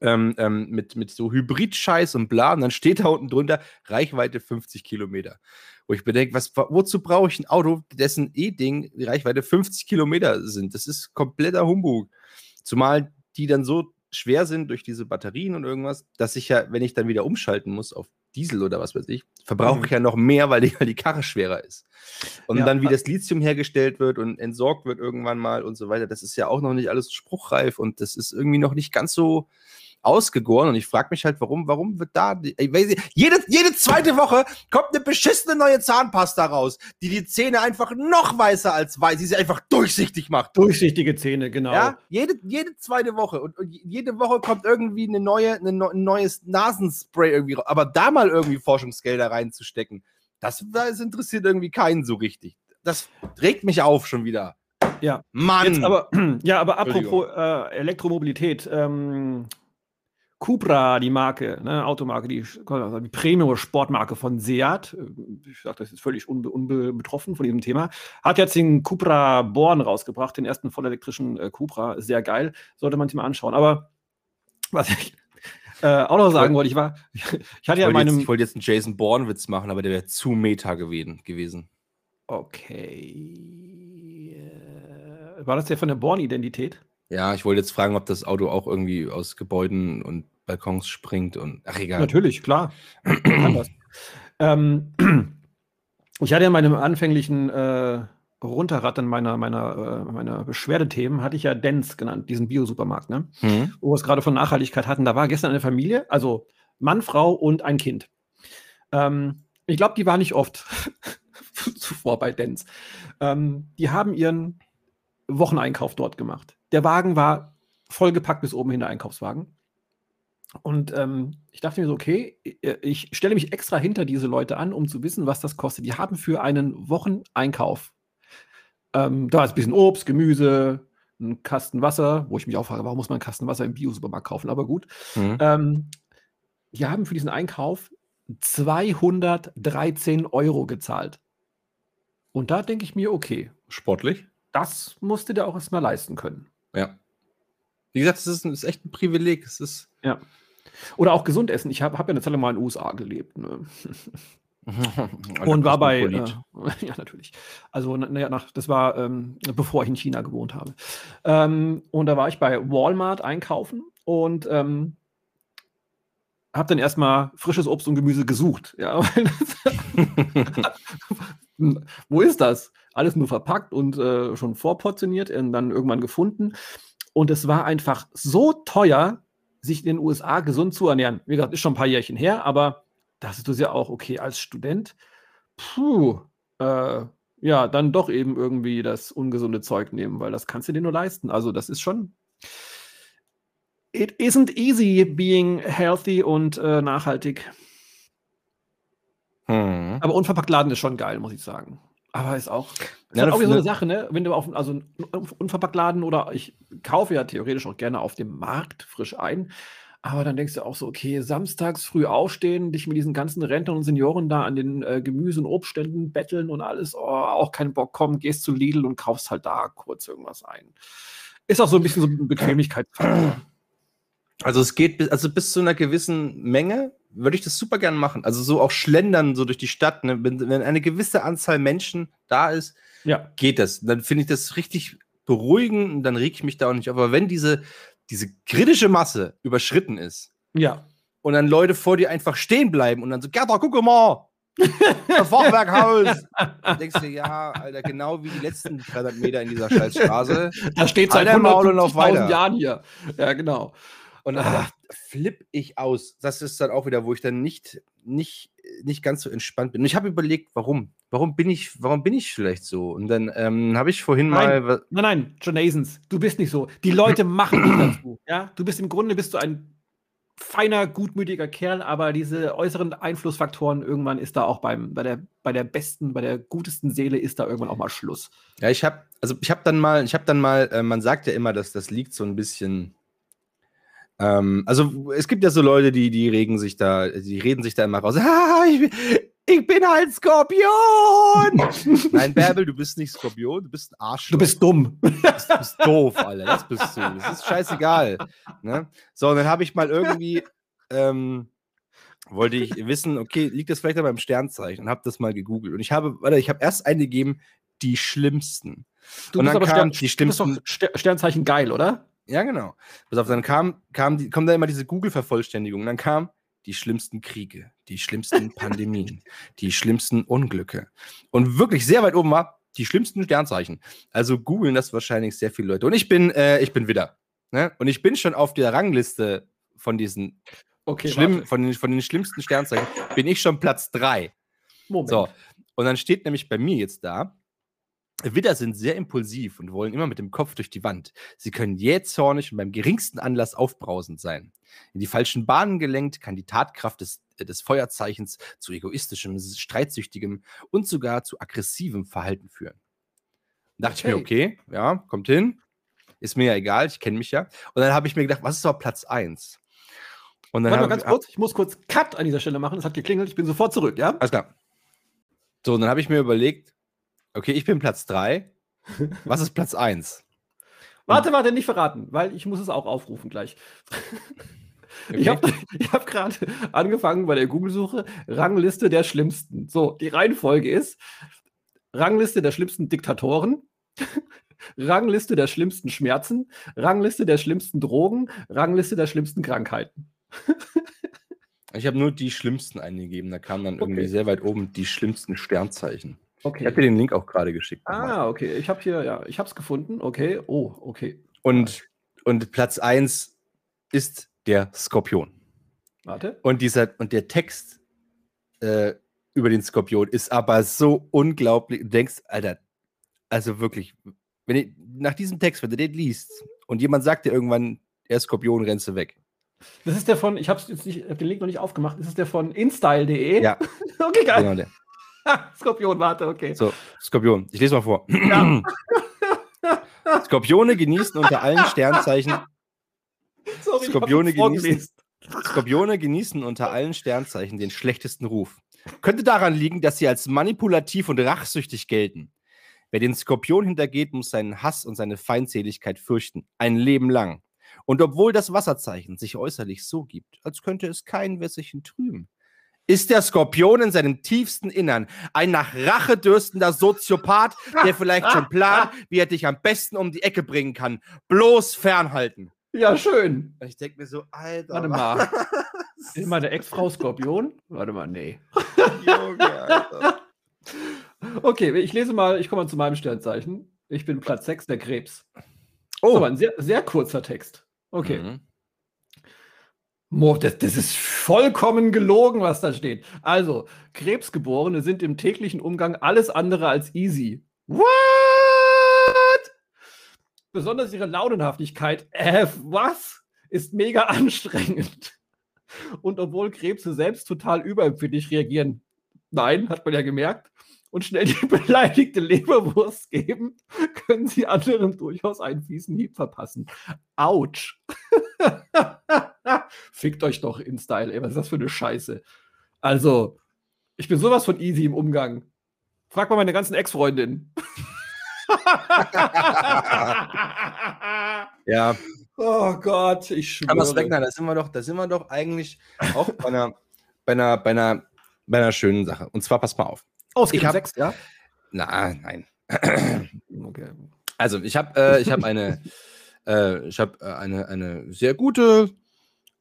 ähm, ähm, mit, mit so Hybrid-Scheiß und bla, und dann steht da unten drunter Reichweite 50 Kilometer. wo ich bedenke, was, wozu brauche ich ein Auto, dessen E-Ding die Reichweite 50 Kilometer sind? Das ist kompletter Humbug. Zumal die dann so schwer sind durch diese Batterien und irgendwas, dass ich ja, wenn ich dann wieder umschalten muss auf Diesel oder was weiß ich, verbrauche mhm. ich ja noch mehr, weil die, weil die Karre schwerer ist. Und ja, dann, wie das Lithium hergestellt wird und entsorgt wird irgendwann mal und so weiter, das ist ja auch noch nicht alles spruchreif und das ist irgendwie noch nicht ganz so ausgegoren und ich frage mich halt, warum, warum wird da, ich weiß nicht, jede, jede zweite Woche kommt eine beschissene neue Zahnpasta raus, die die Zähne einfach noch weißer als weiß, die sie einfach durchsichtig macht. Durchsichtige Zähne, genau. Ja, jede, jede zweite Woche und, und jede Woche kommt irgendwie eine neue, eine, ein neues Nasenspray irgendwie, aber da mal irgendwie Forschungsgelder reinzustecken, das, das interessiert irgendwie keinen so richtig. Das regt mich auf schon wieder. Ja. Mann! Jetzt aber, ja, aber apropos äh, Elektromobilität, ähm, Cupra, die Marke, ne, Automarke, die, die Premium-Sportmarke von Seat, ich sage das jetzt völlig unbe unbetroffen von diesem Thema, hat jetzt den Cupra Born rausgebracht, den ersten vollelektrischen äh, Cupra. Sehr geil, sollte man sich mal anschauen. Aber was ich äh, auch noch sagen wollte, ich war, ich hatte ja meinem. Jetzt, ich wollte jetzt einen Jason Bourne-Witz machen, aber der wäre zu meta gewesen. Okay. Äh, war das der von der Born-Identität? Ja, ich wollte jetzt fragen, ob das Auto auch irgendwie aus Gebäuden und Balkons springt und ach egal. Natürlich, klar. ähm, ich hatte ja meine anfänglichen äh, Runterrattern meiner, meiner, äh, meiner Beschwerdethemen, hatte ich ja Dens genannt, diesen Bio-Supermarkt, ne? Mhm. wo wir es gerade von Nachhaltigkeit hatten. Da war gestern eine Familie, also Mann, Frau und ein Kind. Ähm, ich glaube, die war nicht oft zuvor bei Dens. Ähm, die haben ihren Wocheneinkauf dort gemacht. Der Wagen war vollgepackt bis oben hin, der Einkaufswagen. Und ähm, ich dachte mir so, okay, äh, ich stelle mich extra hinter diese Leute an, um zu wissen, was das kostet. Die haben für einen Wocheneinkauf, ähm, da ist ein bisschen Obst, Gemüse, ein Kasten Wasser, wo ich mich auch frage, warum muss man einen Kasten Wasser im Bio-Supermarkt kaufen? Aber gut. Mhm. Ähm, die haben für diesen Einkauf 213 Euro gezahlt. Und da denke ich mir, okay. Sportlich? Das musste der auch erstmal leisten können. Ja. Wie gesagt, es ist, ist, echt ein Privileg. Es ist. Ja. Oder auch gesund essen. Ich habe hab ja eine Zeit lang mal in den USA gelebt. Ne? und war bei. Äh, ja, natürlich. Also, naja, nach, das war, ähm, bevor ich in China gewohnt habe. Ähm, und da war ich bei Walmart einkaufen und ähm, habe dann erstmal frisches Obst und Gemüse gesucht. Ja, wo ist das? Alles nur verpackt und äh, schon vorportioniert und dann irgendwann gefunden. Und es war einfach so teuer, sich in den USA gesund zu ernähren. Wie gesagt, ist schon ein paar Jährchen her, aber das ist ja auch okay als Student. Puh, äh, ja, dann doch eben irgendwie das ungesunde Zeug nehmen, weil das kannst du dir nur leisten. Also, das ist schon. It isn't easy being healthy und äh, nachhaltig. Hm. Aber unverpackt Laden ist schon geil, muss ich sagen. Aber ist auch, ist ja, halt auch so eine Sache, ne? Wenn du auf also unverpackt Laden oder ich kaufe ja theoretisch auch gerne auf dem Markt frisch ein, aber dann denkst du auch so, okay, samstags früh aufstehen, dich mit diesen ganzen Rentnern und Senioren da an den äh, Gemüse- und Obstständen betteln und alles, oh, auch keinen Bock, komm, gehst zu Lidl und kaufst halt da kurz irgendwas ein. Ist auch so ein bisschen so ein Bequemlichkeitsfaktor. Also es geht, also bis zu einer gewissen Menge würde ich das super gern machen. Also so auch schlendern so durch die Stadt. Ne? Wenn, wenn, eine gewisse Anzahl Menschen da ist, ja. geht das. Dann finde ich das richtig beruhigend und dann reg ich mich da auch nicht auf. Aber wenn diese, diese kritische Masse überschritten ist, ja. und dann Leute vor dir einfach stehen bleiben und dann so, Gerda, guck mal, das Fachwerkhaus. Dann denkst du, ja, Alter, genau wie die letzten 300 Meter in dieser Scheißstraße. Da steht seit 150.000 Jahren hier. Ja, genau. Und dann ah. flippe ich aus. Das ist dann auch wieder, wo ich dann nicht, nicht, nicht ganz so entspannt bin. Und ich habe überlegt, warum? Warum bin ich, warum bin ich vielleicht so? Und dann ähm, habe ich vorhin nein, mal. Nein, nein, Jonasons, du bist nicht so. Die Leute machen dich dazu. Ja? Du bist im Grunde bist du ein feiner, gutmütiger Kerl, aber diese äußeren Einflussfaktoren, irgendwann ist da auch beim, bei, der, bei der besten, bei der gutesten Seele ist da irgendwann auch mal Schluss. Ja, ich habe, also ich habe dann mal, ich habe dann mal, äh, man sagt ja immer, dass das liegt so ein bisschen ähm, also es gibt ja so Leute, die, die regen sich da, die reden sich da immer raus. Ah, ich, ich bin halt Skorpion! Nein, Bärbel, du bist nicht Skorpion, du bist ein Arsch. Du bist dumm. Du bist, du bist doof, Alter. Das bist du. Das ist scheißegal. Ne? So, und dann habe ich mal irgendwie ähm, wollte ich wissen, okay, liegt das vielleicht an meinem Sternzeichen? Und habe das mal gegoogelt. Und ich habe, warte, ich habe erst eingegeben, die schlimmsten. Du und bist dann aber kamen Stern, die du bist doch schlimmsten. Ster- Sternzeichen geil, oder? Ja, genau. Pass auf, dann kam, kam die, kommt da immer diese Google-Vervollständigung. Dann kam die schlimmsten Kriege, die schlimmsten Pandemien, die schlimmsten Unglücke. Und wirklich sehr weit oben war die schlimmsten Sternzeichen. Also googeln das wahrscheinlich sehr viele Leute. Und ich bin, äh, ich bin Widder. Ne? Und ich bin schon auf der Rangliste von diesen Okay, schlimm, von den, von den schlimmsten Sternzeichen, bin ich schon Platz 3. Moment. So. Und dann steht nämlich bei mir jetzt da, Widder sind sehr impulsiv und wollen immer mit dem Kopf durch die Wand. Sie können jähzornig und beim geringsten Anlass aufbrausend sein. In die falschen Bahnen gelenkt, kann die Tatkraft des, äh, des Feuerzeichens zu egoistischem, streitsüchtigem und sogar zu aggressivem Verhalten führen. Da dachte ich mir, okay, ja, kommt hin. Ist mir ja egal, ich kenne mich ja. Und dann habe ich mir gedacht, was ist aber Platz 1? Und dann Warte mal ganz ich- kurz, ich muss kurz Cut an dieser Stelle machen. Es hat geklingelt, ich bin sofort zurück, ja? Alles klar. So, und dann habe ich mir überlegt, okay, ich bin Platz 3. Was ist Platz 1? Warte, warte, nicht verraten, weil ich muss es auch aufrufen gleich. Ich habe hab gerade angefangen bei der Google-Suche Rangliste der Schlimmsten. So, die Reihenfolge ist Rangliste der schlimmsten Diktatoren, Rangliste der schlimmsten Schmerzen, Rangliste der schlimmsten Drogen, Rangliste der schlimmsten Krankheiten. Ich habe nur die schlimmsten eingegeben. Da kam dann irgendwie Okay. sehr weit oben die schlimmsten Sternzeichen. Ich habe dir Okay. den Link auch gerade geschickt. Ah, okay. Ich habe hier, ja, ich habe es gefunden. Okay. Oh, okay. Und, und Platz 1 ist der Skorpion. Warte. Und, dieser, und der Text äh, über den Skorpion ist aber so unglaublich. Du denkst, Alter, also wirklich, wenn ich, nach diesem Text, wenn du den liest und jemand sagt dir irgendwann, er ist Skorpion, rennst du weg. Das ist der von, ich habe jetzt nicht, hab den Link noch nicht aufgemacht. Das ist der von instyle.de. Ja, Okay, geil. genau der. Skorpion, warte, okay. So, Skorpion. Ich lese mal vor. Ja. Skorpione genießen unter allen Sternzeichen Sorry, Skorpione genießen. Skorpione genießen unter allen Sternzeichen den schlechtesten Ruf. Könnte daran liegen, dass sie als manipulativ und rachsüchtig gelten. Wer den Skorpion hintergeht, muss seinen Hass und seine Feindseligkeit fürchten. Ein Leben lang. Und obwohl das Wasserzeichen sich äußerlich so gibt, als könnte es keinen Wässerchen trüben, ist der Skorpion in seinem tiefsten Innern ein nach Rache dürstender Soziopath, der vielleicht schon plant, wie er dich am besten um die Ecke bringen kann. Bloß fernhalten. Ja, schön. Ich denke mir so, Alter. Warte mal. Ist meine Ex-Frau Skorpion? Warte mal, nee. Junge, Alter. Okay, ich lese mal, ich komme mal zu meinem Sternzeichen. Ich bin Platz 6, der Krebs. Oh, Aber ein sehr, sehr kurzer Text. Okay. Mhm. Das, das ist vollkommen gelogen, was da steht. Also, Krebsgeborene sind im täglichen Umgang alles andere als easy. What? Besonders ihre Launenhaftigkeit, äh, was? Ist mega anstrengend. Und obwohl Krebse selbst total überempfindlich reagieren, nein, hat man ja gemerkt, und schnell die beleidigte Leberwurst geben, können sie anderen durchaus einen fiesen Hieb verpassen. Autsch. Fickt euch doch in Style, ey. Was ist das für eine Scheiße? Also, ich bin sowas von easy im Umgang. Frag mal meine ganzen Ex-Freundinnen. Ja, oh Gott, ich schwöre. aber Speckner, da sind wir doch, da sind wir doch eigentlich auch bei einer, bei einer, bei einer, bei einer schönen Sache. Und zwar, pass mal auf. Oh, es Ich hab- sechs, ja? Na, nein. Okay. Also, ich habe äh, ich hab eine, äh, ich habe äh, eine, eine sehr gute,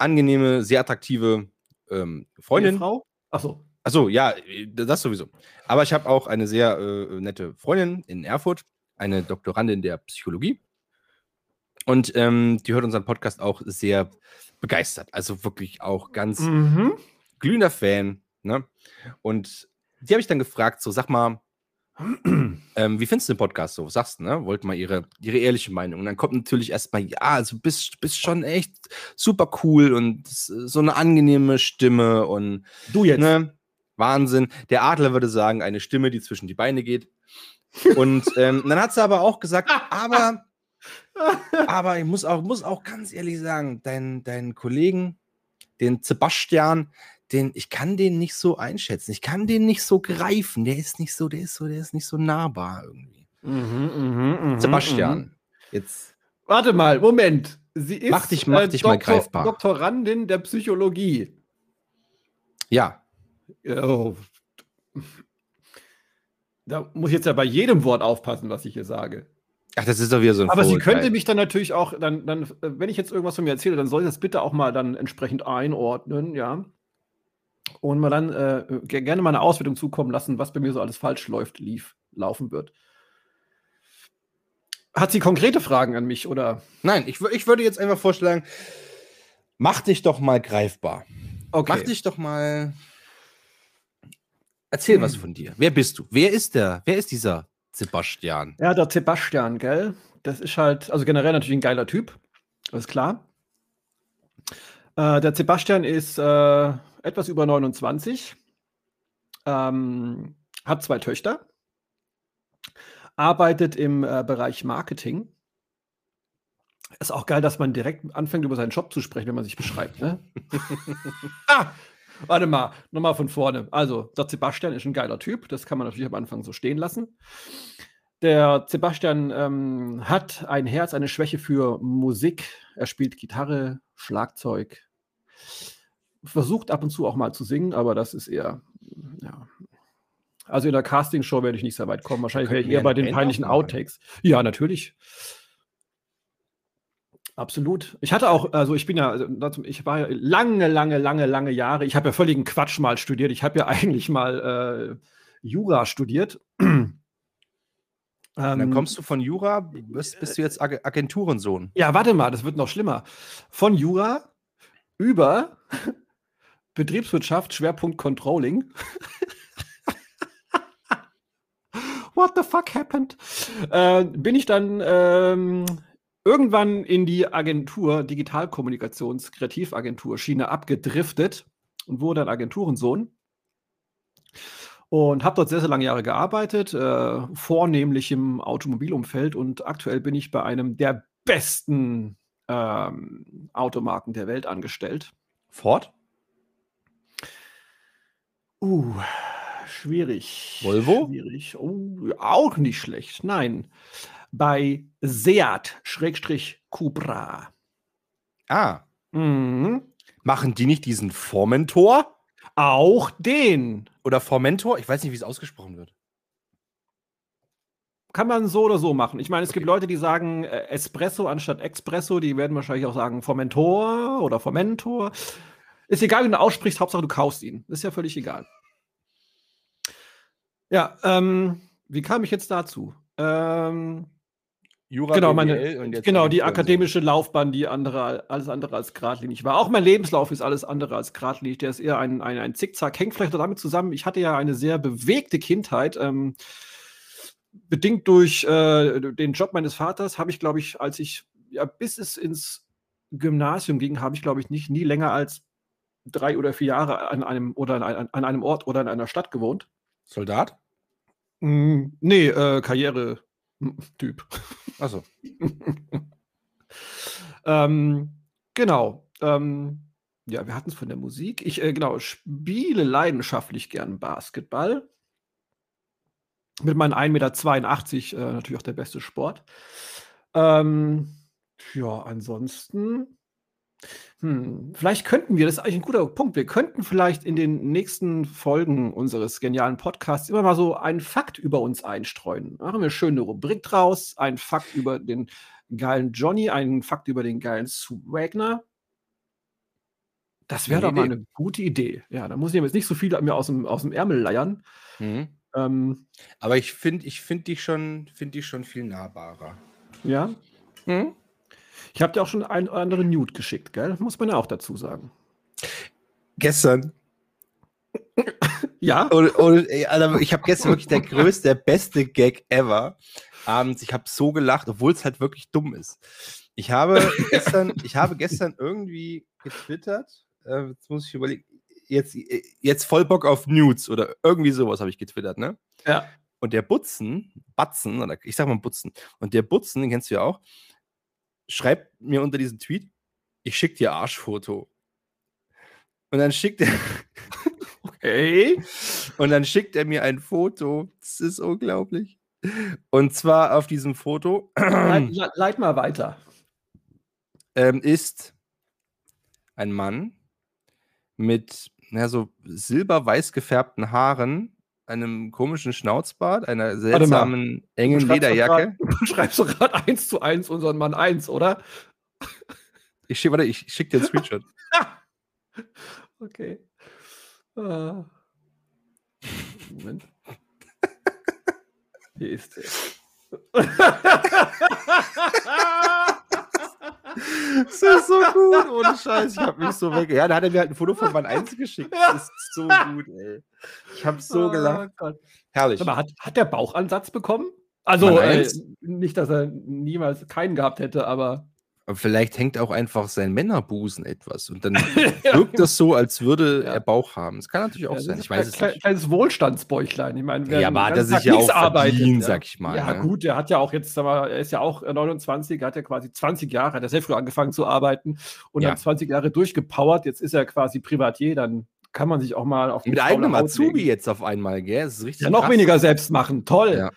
angenehme, sehr attraktive ähm, Freundin. Frau? Achso. Achso, ja, das sowieso. Aber ich habe auch eine sehr äh, nette Freundin in Erfurt, eine Doktorandin der Psychologie. Und ähm, die hört unseren Podcast auch sehr begeistert. Also wirklich auch ganz Mhm. glühender Fan. Ne? Und die habe ich dann gefragt: so, sag mal, ähm, wie findest du den Podcast so? Was sagst du, ne? Wollte mal ihre, ihre ehrliche Meinung. Und dann kommt natürlich erstmal, ja, also bist, bist schon echt super cool und so eine angenehme Stimme und Du jetzt. Ne? Wahnsinn. Der Adler würde sagen, eine Stimme, die zwischen die Beine geht. Und ähm, dann hat sie aber auch gesagt, aber, aber ich muss auch, muss auch ganz ehrlich sagen, dein, deinen Kollegen, den Sebastian, den, ich kann den nicht so einschätzen. Ich kann den nicht so greifen. Der ist nicht so, der ist so, der ist nicht so nahbar irgendwie. Mhm, mhm, mhm, Sebastian, mhm. jetzt. Warte mal, Moment. Sie ist Mach dich- mach dich mal greifbar. Doktorandin der Psychologie. Ja. Oh. Da muss ich jetzt ja bei jedem Wort aufpassen, was ich hier sage. Ach, das ist doch wieder so ein Aber sie könnte mich dann natürlich auch, dann, dann, äh, wenn ich jetzt irgendwas von mir erzähle, dann soll ich das bitte auch mal dann entsprechend einordnen, ja. Und mal dann äh, ge- gerne mal eine Auswertung zukommen lassen, was bei mir so alles falsch läuft, lief, laufen wird. Hat sie konkrete Fragen an mich oder? Nein, ich, ich würde jetzt einfach vorschlagen, mach dich doch mal greifbar. Okay. Mach dich doch mal. Erzähl was von dir. Wer bist du? Wer ist der? Wer ist dieser Sebastian? Ja, der Sebastian, gell? Das ist halt, also generell natürlich ein geiler Typ. Das ist klar. Äh, der Sebastian ist äh, etwas über 29, ähm, hat zwei Töchter, arbeitet im äh, Bereich Marketing. Ist auch geil, dass man direkt anfängt, über seinen Job zu sprechen, wenn man sich beschreibt. Ne? ah, warte mal, nochmal von vorne. Also, der Sebastian ist ein geiler Typ. Das kann man natürlich am Anfang so stehen lassen. Der Sebastian ähm, hat ein Herz, eine Schwäche für Musik. Er spielt Gitarre, Schlagzeug, versucht ab und zu auch mal zu singen, aber das ist eher, ja. Also in der Castingshow werde ich nicht sehr weit kommen. Wahrscheinlich wäre ich eher bei den Band peinlichen? Outtakes. Ja, natürlich. Absolut. Ich hatte auch, also ich bin ja, also ich war ja lange, lange, lange, lange Jahre, ich habe ja völligen Quatsch mal studiert. Ich habe ja eigentlich mal äh, Jura studiert. Und Ähm, dann kommst du von Jura, bist, bist du jetzt Ag Agenturensohn. Ja, warte mal, das wird noch schlimmer. Von Jura über Betriebswirtschaft, Schwerpunkt Controlling. What the fuck happened? Äh, bin ich dann ähm, irgendwann in die Agentur, Digitalkommunikations-, Kreativagentur Schiene abgedriftet und wurde dann Agenturensohn. Und habe dort sehr, sehr lange Jahre gearbeitet, äh, vornehmlich im Automobilumfeld. Und aktuell bin ich bei einem der besten ähm, Automarken der Welt angestellt. Ford? Uh, schwierig. Volvo? Schwierig. Oh, auch nicht schlecht. Nein. Bei Seat Schrägstrich Cupra. Ah, Mhm. machen die nicht diesen Formentor? Auch den Oder Formentor? Ich weiß nicht, wie es ausgesprochen wird. kann man so oder so machen. Ich meine, es gibt Okay. Leute, die sagen äh, Espresso anstatt Expresso. Die werden wahrscheinlich auch sagen Formentor oder Formentor. Ist egal, wie du aussprichst, Hauptsache du kaufst ihn. Ist ja völlig egal. Ja, ähm, wie kam ich jetzt dazu? Ähm, Jura, genau, meine, und jetzt genau, die akademische Laufbahn, die andere, alles andere als geradlinig war. Auch mein Lebenslauf ist alles andere als geradlinig. Der ist eher ein, ein, ein Zickzack. Hängt vielleicht damit zusammen. Ich hatte ja eine sehr bewegte Kindheit. Ähm, bedingt durch äh, den Job meines Vaters habe ich, glaube ich, als ich, ja, bis es ins Gymnasium ging, habe ich, glaube ich, nicht nie länger als drei oder vier Jahre an einem oder an, an einem Ort oder in einer Stadt gewohnt. Soldat? Mm, nee, äh, Karriere-Typ. Achso. ähm, genau. Ähm, ja, wir hatten es von der Musik. Ich, äh, genau, spiele leidenschaftlich gern Basketball. Mit meinen 1,82 Meter äh, natürlich auch der beste Sport. Ähm, ja, ansonsten. Hm, vielleicht könnten wir, das ist eigentlich ein guter Punkt, wir könnten vielleicht in den nächsten Folgen unseres genialen Podcasts immer mal so einen Fakt über uns einstreuen. Machen wir schön eine Rubrik draus, einen Fakt über den geilen Johnny, einen Fakt über den geilen Swagner. Das wäre doch mal eine gute Idee. Ja, da muss ich jetzt nicht so viel mir aus dem, aus dem Ärmel leiern. Mhm. Ähm, Aber ich finde ich find dich, schon- find dich schon viel nahbarer. ja, Mhm. Ich habe dir auch schon einen oder anderen Nude geschickt, gell? Muss man ja auch dazu sagen. Gestern. Ja, Und, und, Alter, ich habe gestern wirklich der größte, der beste Gag ever. Abends, ich habe so gelacht, obwohl es halt wirklich dumm ist. Ich habe gestern, ich habe gestern irgendwie getwittert. Äh, jetzt muss ich überlegen. Jetzt, jetzt voll Bock auf Nudes oder irgendwie sowas habe ich getwittert, ne? ja. Und der Butzen, Batzen, oder ich sag mal Butzen, und der Butzen, den kennst du ja auch, schreibt mir unter diesen Tweet, ich schick dir Arschfoto. Und dann schickt er, Okay. und dann schickt er mir ein Foto. Das ist unglaublich. Und zwar auf diesem Foto Leit, le- leit mal weiter. ähm, ist ein Mann mit na, so silber-weiß gefärbten Haaren, einem komischen Schnauzbart, einer seltsamen, engen Du Lederjacke. grad- Du schreibst doch gerade eins zu eins unseren Mann 1, oder? Ich schick, warte, ich schick dir einen Screenshot. Okay. Äh. Moment. Hier ist er. Das ist so gut, ohne Scheiß. Ich hab mich so weg. Ja, da hat er mir halt ein Foto von Mann 1 geschickt. Das ist so gut, ey. Ich hab so gelacht. Oh Gott. Herrlich. Sag mal, hat, hat der Bauchansatz bekommen? Also, äh, nicht, dass er niemals keinen gehabt hätte, aber. Aber vielleicht hängt auch einfach sein Männerbusen etwas und dann wirkt das so, als würde Ja. er Bauch haben. Das kann natürlich auch Ja, das sein. ist Ich weiß ein es nicht. kleines Wohlstandsbäuchlein. Ich meine, Ja, aber hat er sich Tag ja auch verdient, sag ich mal, Ja, ne? gut, der hat ja auch jetzt, sag mal, er ist ja auch äh, 29, hat ja quasi 20 Jahre, hat er sehr früh angefangen zu arbeiten und Ja. dann 20 Jahre durchgepowert. Jetzt ist er quasi Privatier, dann kann man sich auch mal auf die Mit eigenem Azubi jetzt auf einmal, gell? Das ist richtig Ja, noch krass. weniger selbst machen. Toll. Ja.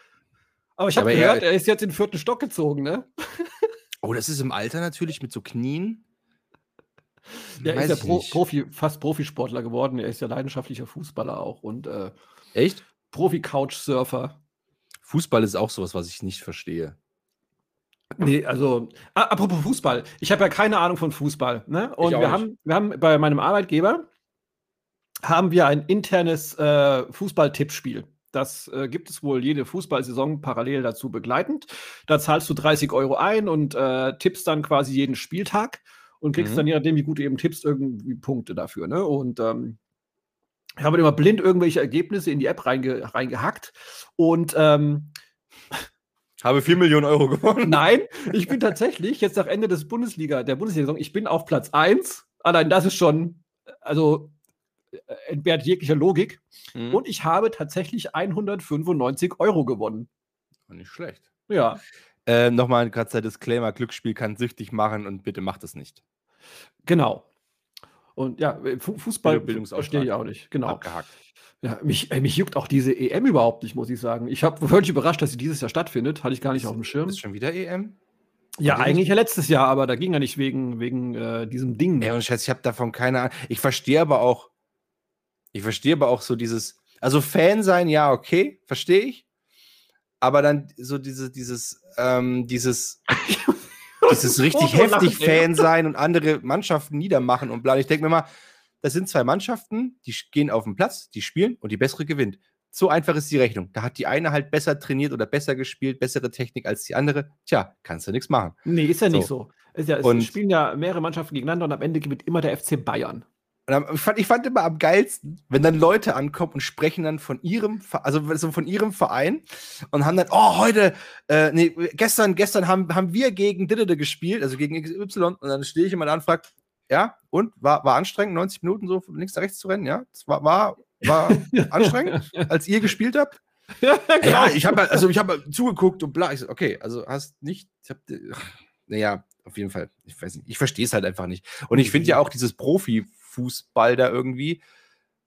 Aber ich habe Aber er- gehört, er ist jetzt in den vierten Stock gezogen, ne? Oh, das ist im Alter natürlich mit so Knien. Der Weiß ist ja Pro. Profi, fast Profisportler geworden. Er ist ja leidenschaftlicher Fußballer auch und äh, Echt? Profi-Couch-Surfer. Fußball ist auch sowas, was ich nicht verstehe. Nee, also, apropos Fußball. Ich habe ja keine Ahnung von Fußball. Ne? Und wir nicht. haben, wir haben bei meinem Arbeitgeber haben wir ein internes äh, Fußball-Tippspiel. Das äh, gibt es wohl jede Fußballsaison parallel dazu begleitend. Da zahlst du 30 Euro ein und äh, tippst dann quasi jeden Spieltag und kriegst Mhm. dann, je nachdem, wie gut du eben tippst, irgendwie Punkte dafür. Ne? Und ähm, ich habe immer blind irgendwelche Ergebnisse in die App reinge reingehackt. Und ähm, Habe 4 Millionen Euro gewonnen. Nein, ich bin tatsächlich jetzt nach Ende des Bundesliga, der Bundesliga-Saison, ich bin auf Platz 1. Allein das ist schon, also entbehrt jeglicher Logik. Mhm. Und ich habe tatsächlich 195 Euro gewonnen. Nicht schlecht. Ja, Äh, Nochmal ein kurzer Disclaimer: Glücksspiel kann süchtig machen und bitte macht es nicht. genau. Und ja, Fu Fußball verstehe ich auch nicht. Genau. Abgehakt. Ja, mich, äh, mich juckt auch diese EM überhaupt nicht, muss ich sagen. Ich habe völlig überrascht, dass sie dieses Jahr stattfindet. Hatte ich gar nicht auf dem Schirm. Ist schon wieder EM? Ja, eigentlich ja letztes Jahr, aber da ging ja nicht wegen, wegen äh, diesem Ding. Ja, und Scheiß, ich habe davon keine Ahnung. Ich verstehe aber auch, ich verstehe aber auch so dieses, also Fan sein, ja, okay, verstehe ich. Aber dann so diese, dieses, ähm, dieses, dieses richtig heftig. Fan sein und andere Mannschaften niedermachen und bla. Ich denke mir mal, das sind zwei Mannschaften, die gehen auf den Platz, die spielen und die bessere gewinnt. So einfach ist die Rechnung. Da hat die eine halt besser trainiert oder besser gespielt, bessere Technik als die andere. Tja, kannst du nichts machen. Nee, ist ja nicht So. so. Ist ja, es Und- spielen ja mehrere Mannschaften gegeneinander und am Ende gewinnt immer der FC Bayern. Ich, fand, ich fand immer am geilsten, wenn dann Leute ankommen und sprechen dann von ihrem, also so von ihrem Verein und haben dann, oh, heute, äh, nee, gestern, gestern haben, haben wir gegen Diddede gespielt, also gegen XY, und dann stehe ich immer da und frage, ja, und war, war anstrengend, 90 Minuten so von links nach rechts zu rennen, ja? Das war, war, war anstrengend, als ihr gespielt habt? ja, Ja, ich habe also ich habe zugeguckt und bla. Ich so, okay, also hast nicht, ich habe, naja, auf jeden Fall, ich weiß nicht, ich verstehe es halt einfach nicht. Und ich finde ja auch dieses Profifußball da irgendwie,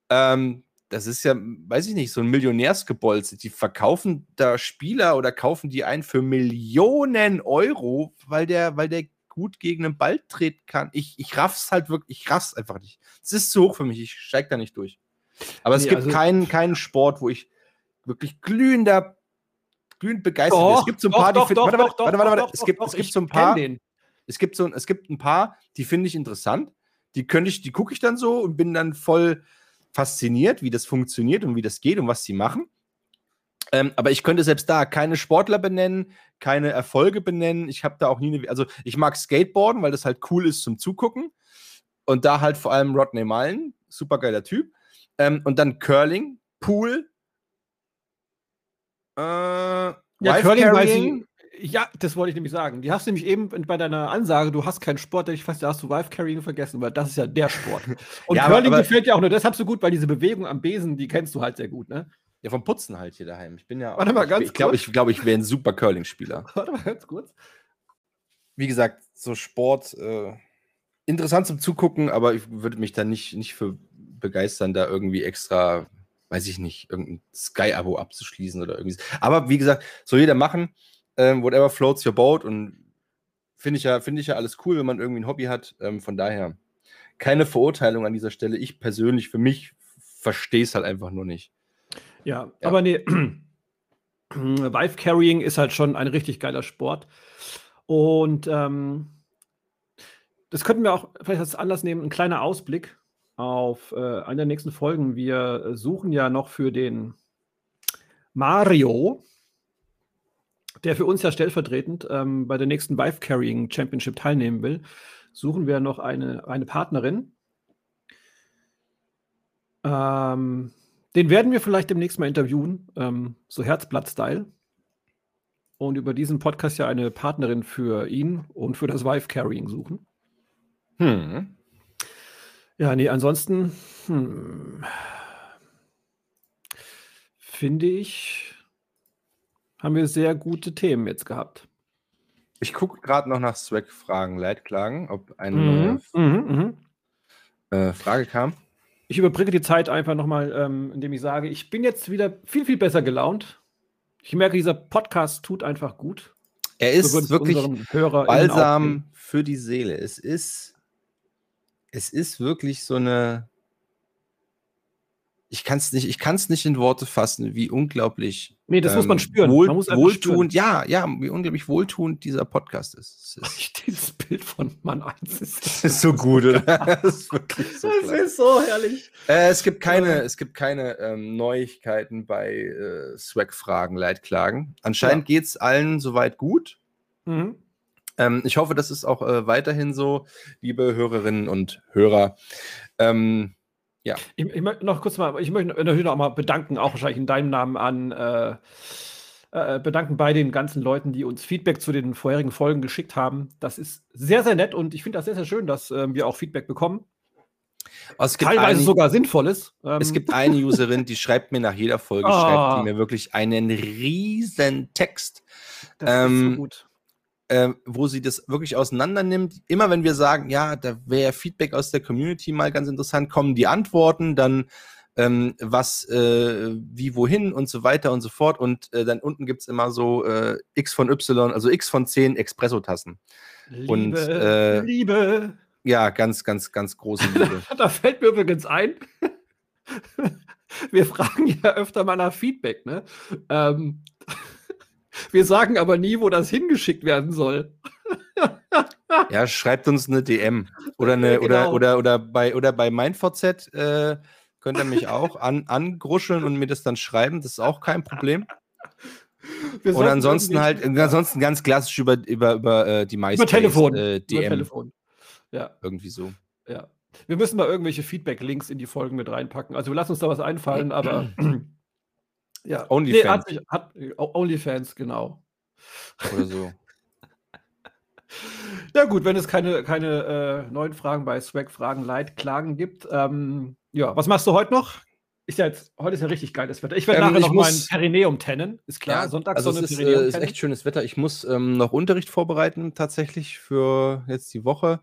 ähm, das ist ja, weiß ich nicht, so ein Millionärsgebolz. Die verkaufen da Spieler oder kaufen die ein für Millionen Euro, weil der, weil der gut gegen einen Ball treten kann. Ich, ich raff's halt wirklich, ich raff's einfach nicht. Es ist zu hoch für mich, ich steig da nicht durch. Aber es Nee, gibt also- keinen, keinen Sport, wo ich wirklich glühender, glühend begeistert bin. Es gibt so ein paar, die find- warte, warte, warte, warte, warte. Es gibt, es gibt so ein paar, Den. es gibt so es gibt ein paar, die finde ich interessant. Die könnte ich, die gucke ich dann so und bin dann voll fasziniert, wie das funktioniert und wie das geht und was sie machen. Ähm, aber ich könnte selbst da keine Sportler benennen, keine Erfolge benennen. Ich habe da auch nie eine, also ich mag Skateboarden, weil das halt cool ist zum Zugucken. Und da halt vor allem Rodney Mullen, super geiler Typ. Ähm, und dann Curling, Pool, äh, Ja, Curling, weil Carrying. Ja, das wollte ich nämlich sagen. Die hast du nämlich eben bei deiner Ansage, du hast keinen Sport, da ich fast, da hast du Wife Carrying vergessen, weil das ist ja der Sport. Und Ja, aber- Curling aber- gefällt dir auch nur deshalb so gut, weil diese Bewegung am Besen, die kennst du halt sehr gut, ne? Ja, vom Putzen halt hier daheim. Ich bin ja. Warte mal ganz Ich glaube, kurz. ich, glaub, ich wäre ein super Curling-Spieler. Warte mal ganz kurz. Wie gesagt, so Sport äh, interessant zum Zugucken, aber ich würde mich da nicht, nicht für begeistern, da irgendwie extra, weiß ich nicht, irgendein Sky-Abo abzuschließen oder irgendwie. Aber wie gesagt, soll jeder machen. Ähm, whatever floats your boat und finde ich ja, finde ich ja alles cool, wenn man irgendwie ein Hobby hat. Ähm, von daher keine Verurteilung an dieser Stelle. Ich persönlich, für mich, verstehe es halt einfach nur nicht. Ja, ja. aber nee, Vive Carrying ist halt schon ein richtig geiler Sport. Und ähm, das könnten wir auch vielleicht als Anlass nehmen, ein kleiner Ausblick auf äh, eine der nächsten Folgen. Wir suchen ja noch für den Mario, der für uns ja stellvertretend ähm, bei der nächsten Vive Carrying Championship teilnehmen will, suchen wir noch eine, eine Partnerin. Ähm, den werden wir vielleicht demnächst mal interviewen, ähm, so Herzblatt-Style. Und über diesen Podcast ja eine Partnerin für ihn und für das Vive Carrying suchen. Hm. Ja, nee, ansonsten hm, finde ich, haben wir sehr gute Themen jetzt gehabt. Ich gucke gerade noch nach Swag-Fragen, Leitklagen, ob eine mhm, neue mhm, mhm. äh, Frage kam. Ich überbrücke die Zeit einfach nochmal, ähm, indem ich sage, ich bin jetzt wieder viel, viel besser gelaunt. Ich merke, dieser Podcast tut einfach gut. Er ist so wirklich Balsam für die Seele. Es ist, es ist wirklich so eine, ich kann es nicht, ich kann es nicht in Worte fassen, wie unglaublich. Nee, das ähm, muss man ähm, spüren. Wohl, man muss wohltuend, spüren. ja, ja, wie unglaublich wohltuend dieser Podcast ist. ist Dieses Bild von Mann 1 ist, das ist so gut, oder? das ist wirklich so. Das ist so herrlich. Äh, es gibt keine, es gibt keine ähm, Neuigkeiten bei äh, Swag-Fragen, Leitklagen. Anscheinend ja. geht es allen soweit gut. Mhm. Ähm, ich hoffe, das ist auch äh, weiterhin so, liebe Hörerinnen und Hörer. Ähm, ja. Ich, ich, möchte noch kurz mal, ich möchte natürlich noch mal bedanken, auch wahrscheinlich in deinem Namen an, äh, äh, bedanken bei den ganzen Leuten, die uns Feedback zu den vorherigen Folgen geschickt haben. Das ist sehr, sehr nett und ich finde das sehr, sehr schön, dass äh, wir auch Feedback bekommen. Also Teilweise eine, sogar Sinnvolles. Ähm. Es gibt eine Userin, die schreibt mir nach jeder Folge, ah. schreibt die mir wirklich einen riesen Text. Das ähm, ist so ähm, gut äh, wo sie das wirklich auseinander nimmt. Immer wenn wir sagen, ja, da wäre Feedback aus der Community mal ganz interessant, kommen die Antworten, dann ähm, was, äh, wie, wohin und so weiter und so fort. Und äh, dann unten gibt es immer so äh, X von Y, also X von 10 Espresso-Tassen. Liebe, und, äh, Liebe. Ja, ganz, ganz, ganz große Liebe. da fällt mir übrigens ein, wir fragen ja öfter mal nach Feedback, ne? Ähm, wir sagen aber nie, wo das hingeschickt werden soll. ja, schreibt uns eine DM. Oder, eine, ja, genau. oder, oder, oder bei, oder bei MeinVZ äh, könnt ihr mich auch an, angruscheln und mir das dann schreiben. Das ist auch kein Problem. Wir und ansonsten halt, ansonsten ganz klassisch über, über, über äh, die meisten. Über Telefon. Äh, DM. Über Telefon. Ja. Irgendwie so. Ja. Wir müssen mal irgendwelche Feedback-Links in die Folgen mit reinpacken. Also wir lassen uns da was einfallen, aber Ja. OnlyFans. Nee, hat, hat, OnlyFans, genau. Oder so. ja, gut, wenn es keine, keine äh, neuen Fragen bei Swag, Fragen, Leid, Klagen gibt. Ähm, ja, was machst du heute noch? Ist ja jetzt, heute ist ja richtig geiles Wetter. Ich werde ähm, nachher noch mein Perineum tennen, ist klar. Ja, Sonntag also es ist, äh, ist echt schönes Wetter. Ich muss ähm, noch Unterricht vorbereiten, tatsächlich für jetzt die Woche.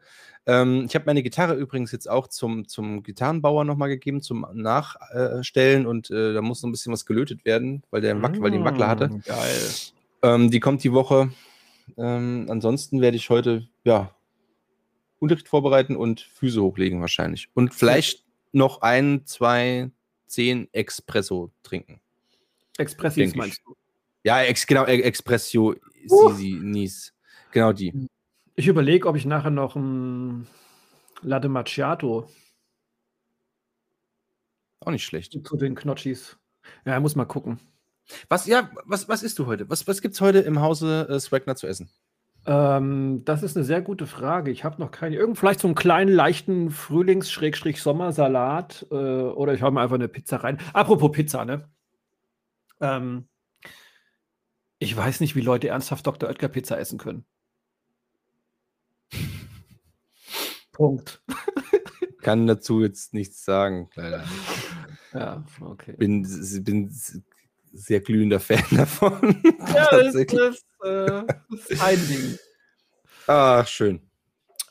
Ähm, ich habe meine Gitarre übrigens jetzt auch zum, zum Gitarrenbauer nochmal gegeben, zum Nachstellen und äh, da muss noch ein bisschen was gelötet werden, weil der Wack, weil die einen Wackler hatte. Mm, geil. Ähm, die kommt die Woche. Ähm, ansonsten werde ich heute, ja, Unterricht vorbereiten und Füße hochlegen wahrscheinlich. Und vielleicht noch ein, zwei, zehn Espresso trinken. Expressis meinst du? Ja, ex, genau, Expressio uh. Sisi Nies. Genau die. Hm. Ich überlege, ob ich nachher noch ein Latte Macchiato. Auch nicht schlecht. Zu den Knotschis. Ja, muss mal gucken. Was, ja, was, was isst du heute? Was, was gibt es heute im Hause äh, Swagner zu essen? Ähm, das ist eine sehr gute Frage. Ich habe noch keine. Irgend vielleicht so einen kleinen, leichten Frühlings-Sommersalat äh, oder ich habe mir einfach eine Pizza rein. Apropos Pizza, ne? Ähm, ich weiß nicht, wie Leute ernsthaft Dr. Oetker Pizza essen können. Punkt. Kann dazu jetzt nichts sagen, leider. Ja, okay. Bin, bin sehr glühender Fan davon. Ja, das ist, äh, das ist ein Ding. Ach, schön.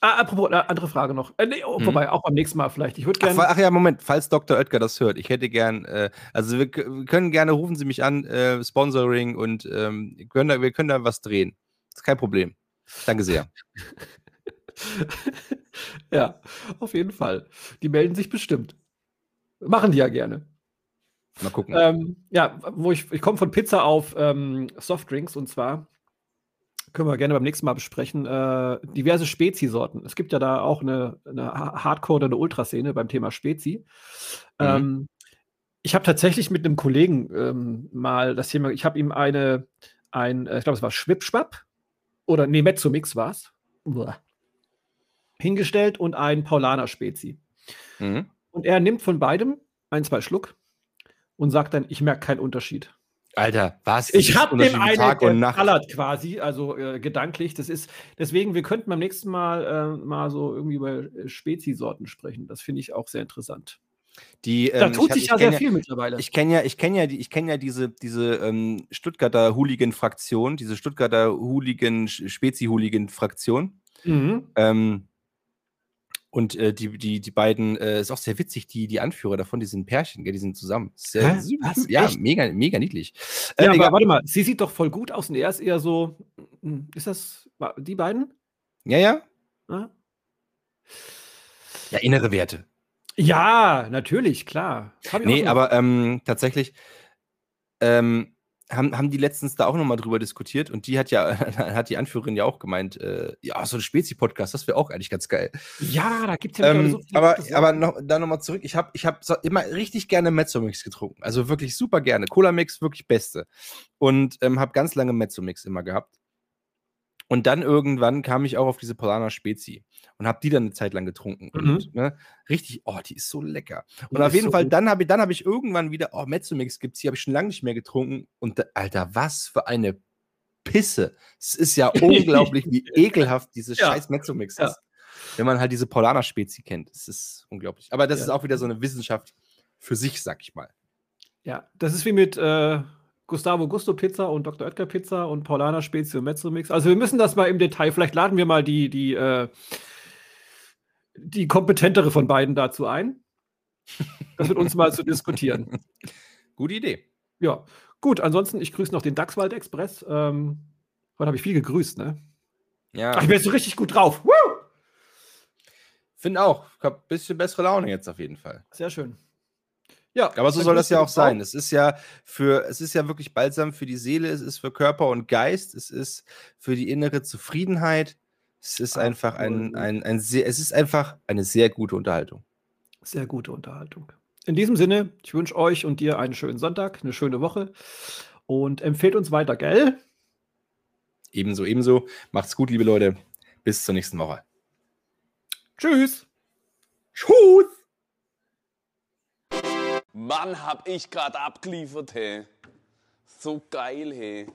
Ah, apropos, andere Frage noch. Äh, nee, oh, mhm. Wobei, auch beim nächsten Mal vielleicht. Ich würde gerne. Ach, ach, ja, Moment, falls Dr. Oetker das hört, ich hätte gern, äh, also wir, wir, können gerne, rufen Sie mich an, äh, Sponsoring und ähm, wir, können da, wir können da was drehen. Das ist kein Problem. Danke sehr. Ja, auf jeden Fall. Die melden sich bestimmt. Machen die ja gerne. Mal gucken. Ähm, ja, wo ich, ich komme von Pizza auf ähm, Softdrinks und zwar können wir gerne beim nächsten Mal besprechen, äh, diverse Spezi-Sorten. Es gibt ja da auch eine, eine Hardcore- oder eine Ultraszene beim Thema Spezi. Mhm. Ähm, ich habe tatsächlich mit einem Kollegen ähm, mal das Thema, ich habe ihm eine, ein, äh, ich glaube, es war Schwipschwapp oder nee, Mezzomix war es, hingestellt und ein Paulaner Spezi. Mhm. Und er nimmt von beidem ein, zwei Schluck und sagt dann, ich merke keinen Unterschied. Alter, was? Ich habe dem einen Tag und Nacht. Ballert quasi, also äh, gedanklich. Das ist deswegen, wir könnten beim nächsten Mal äh, mal so irgendwie über äh, Spezi-Sorten sprechen. Das finde ich auch sehr interessant. Die, ähm, da tut sich ja sehr ja, viel mittlerweile. Ich kenne ja, ich kenne ja, ich kenne ja diese, diese ähm, Stuttgarter Hooligan-Fraktion, diese Stuttgarter Hooligan, Spezi-Hooligan-Fraktion. Mhm. Ähm, und äh, die, die, die beiden, äh, ist auch sehr witzig, die, die Anführer davon, die sind Pärchen, gell, die sind zusammen. Sehr, Was? Ja, mega, mega niedlich. Äh, ja, aber warte mal, sie sieht doch voll gut aus und er ist eher so, hm, ist das die beiden? Ja, ja. Ja, ja innere Werte. Ja, natürlich, klar. Nee, aber ähm, tatsächlich, ähm, haben, haben die letztens da auch nochmal drüber diskutiert und die hat ja, hat die Anführerin ja auch gemeint, äh, ja, so ein Spezi-Podcast, das wäre auch eigentlich ganz geil. Ja, da gibt es ja ähm, so viel Aber, aber noch, da nochmal zurück, ich habe ich hab so immer richtig gerne Mezzo-Mix getrunken. Also wirklich super gerne. Cola-Mix, wirklich beste. Und ähm, habe ganz lange Mezzo-Mix immer gehabt. Und dann irgendwann kam ich auch auf diese Polana Spezi und habe die dann eine Zeit lang getrunken. Mhm. Und ne, richtig, oh, die ist so lecker. Und die auf jeden so Fall, dann habe ich, hab ich irgendwann wieder, oh, Mezzomix gibt es, die habe ich schon lange nicht mehr getrunken. Und Alter, was für eine Pisse. Es ist ja unglaublich, wie ekelhaft diese ja. scheiß Mezzomix ja. ist. Wenn man halt diese Polana Spezi kennt. Es ist unglaublich. Aber das ja. ist auch wieder so eine Wissenschaft für sich, sag ich mal. Ja, das ist wie mit. Äh Gustavo Gusto Pizza und Dr. Oetker Pizza und Paulana Spezio Mezzo Mix. Also wir müssen das mal im Detail, vielleicht laden wir mal die, die, äh, die kompetentere von beiden dazu ein. Das mit uns mal zu diskutieren. Gute Idee. Ja, gut. Ansonsten, ich grüße noch den Dachswald Express. Ähm, heute habe ich viel gegrüßt, ne? Ja. Ach, ich bin jetzt so richtig gut drauf. Woo! Finde auch. Ich habe ein bisschen bessere Laune jetzt auf jeden Fall. Sehr schön. Ja, aber so soll das ja auch sein. Es ist ja für, es ist ja wirklich balsam für die Seele, es ist für Körper und Geist, es ist für die innere Zufriedenheit. Es ist einfach ein, ein, ein sehr, es ist einfach eine sehr gute Unterhaltung. Sehr gute Unterhaltung. In diesem Sinne, ich wünsche euch und dir einen schönen Sonntag, eine schöne Woche und empfehlt uns weiter, gell? Ebenso, ebenso. Macht's gut, liebe Leute. Bis zur nächsten Woche. Tschüss. Tschüss. Mann, hab ich grad abgeliefert, hey. So geil, hey.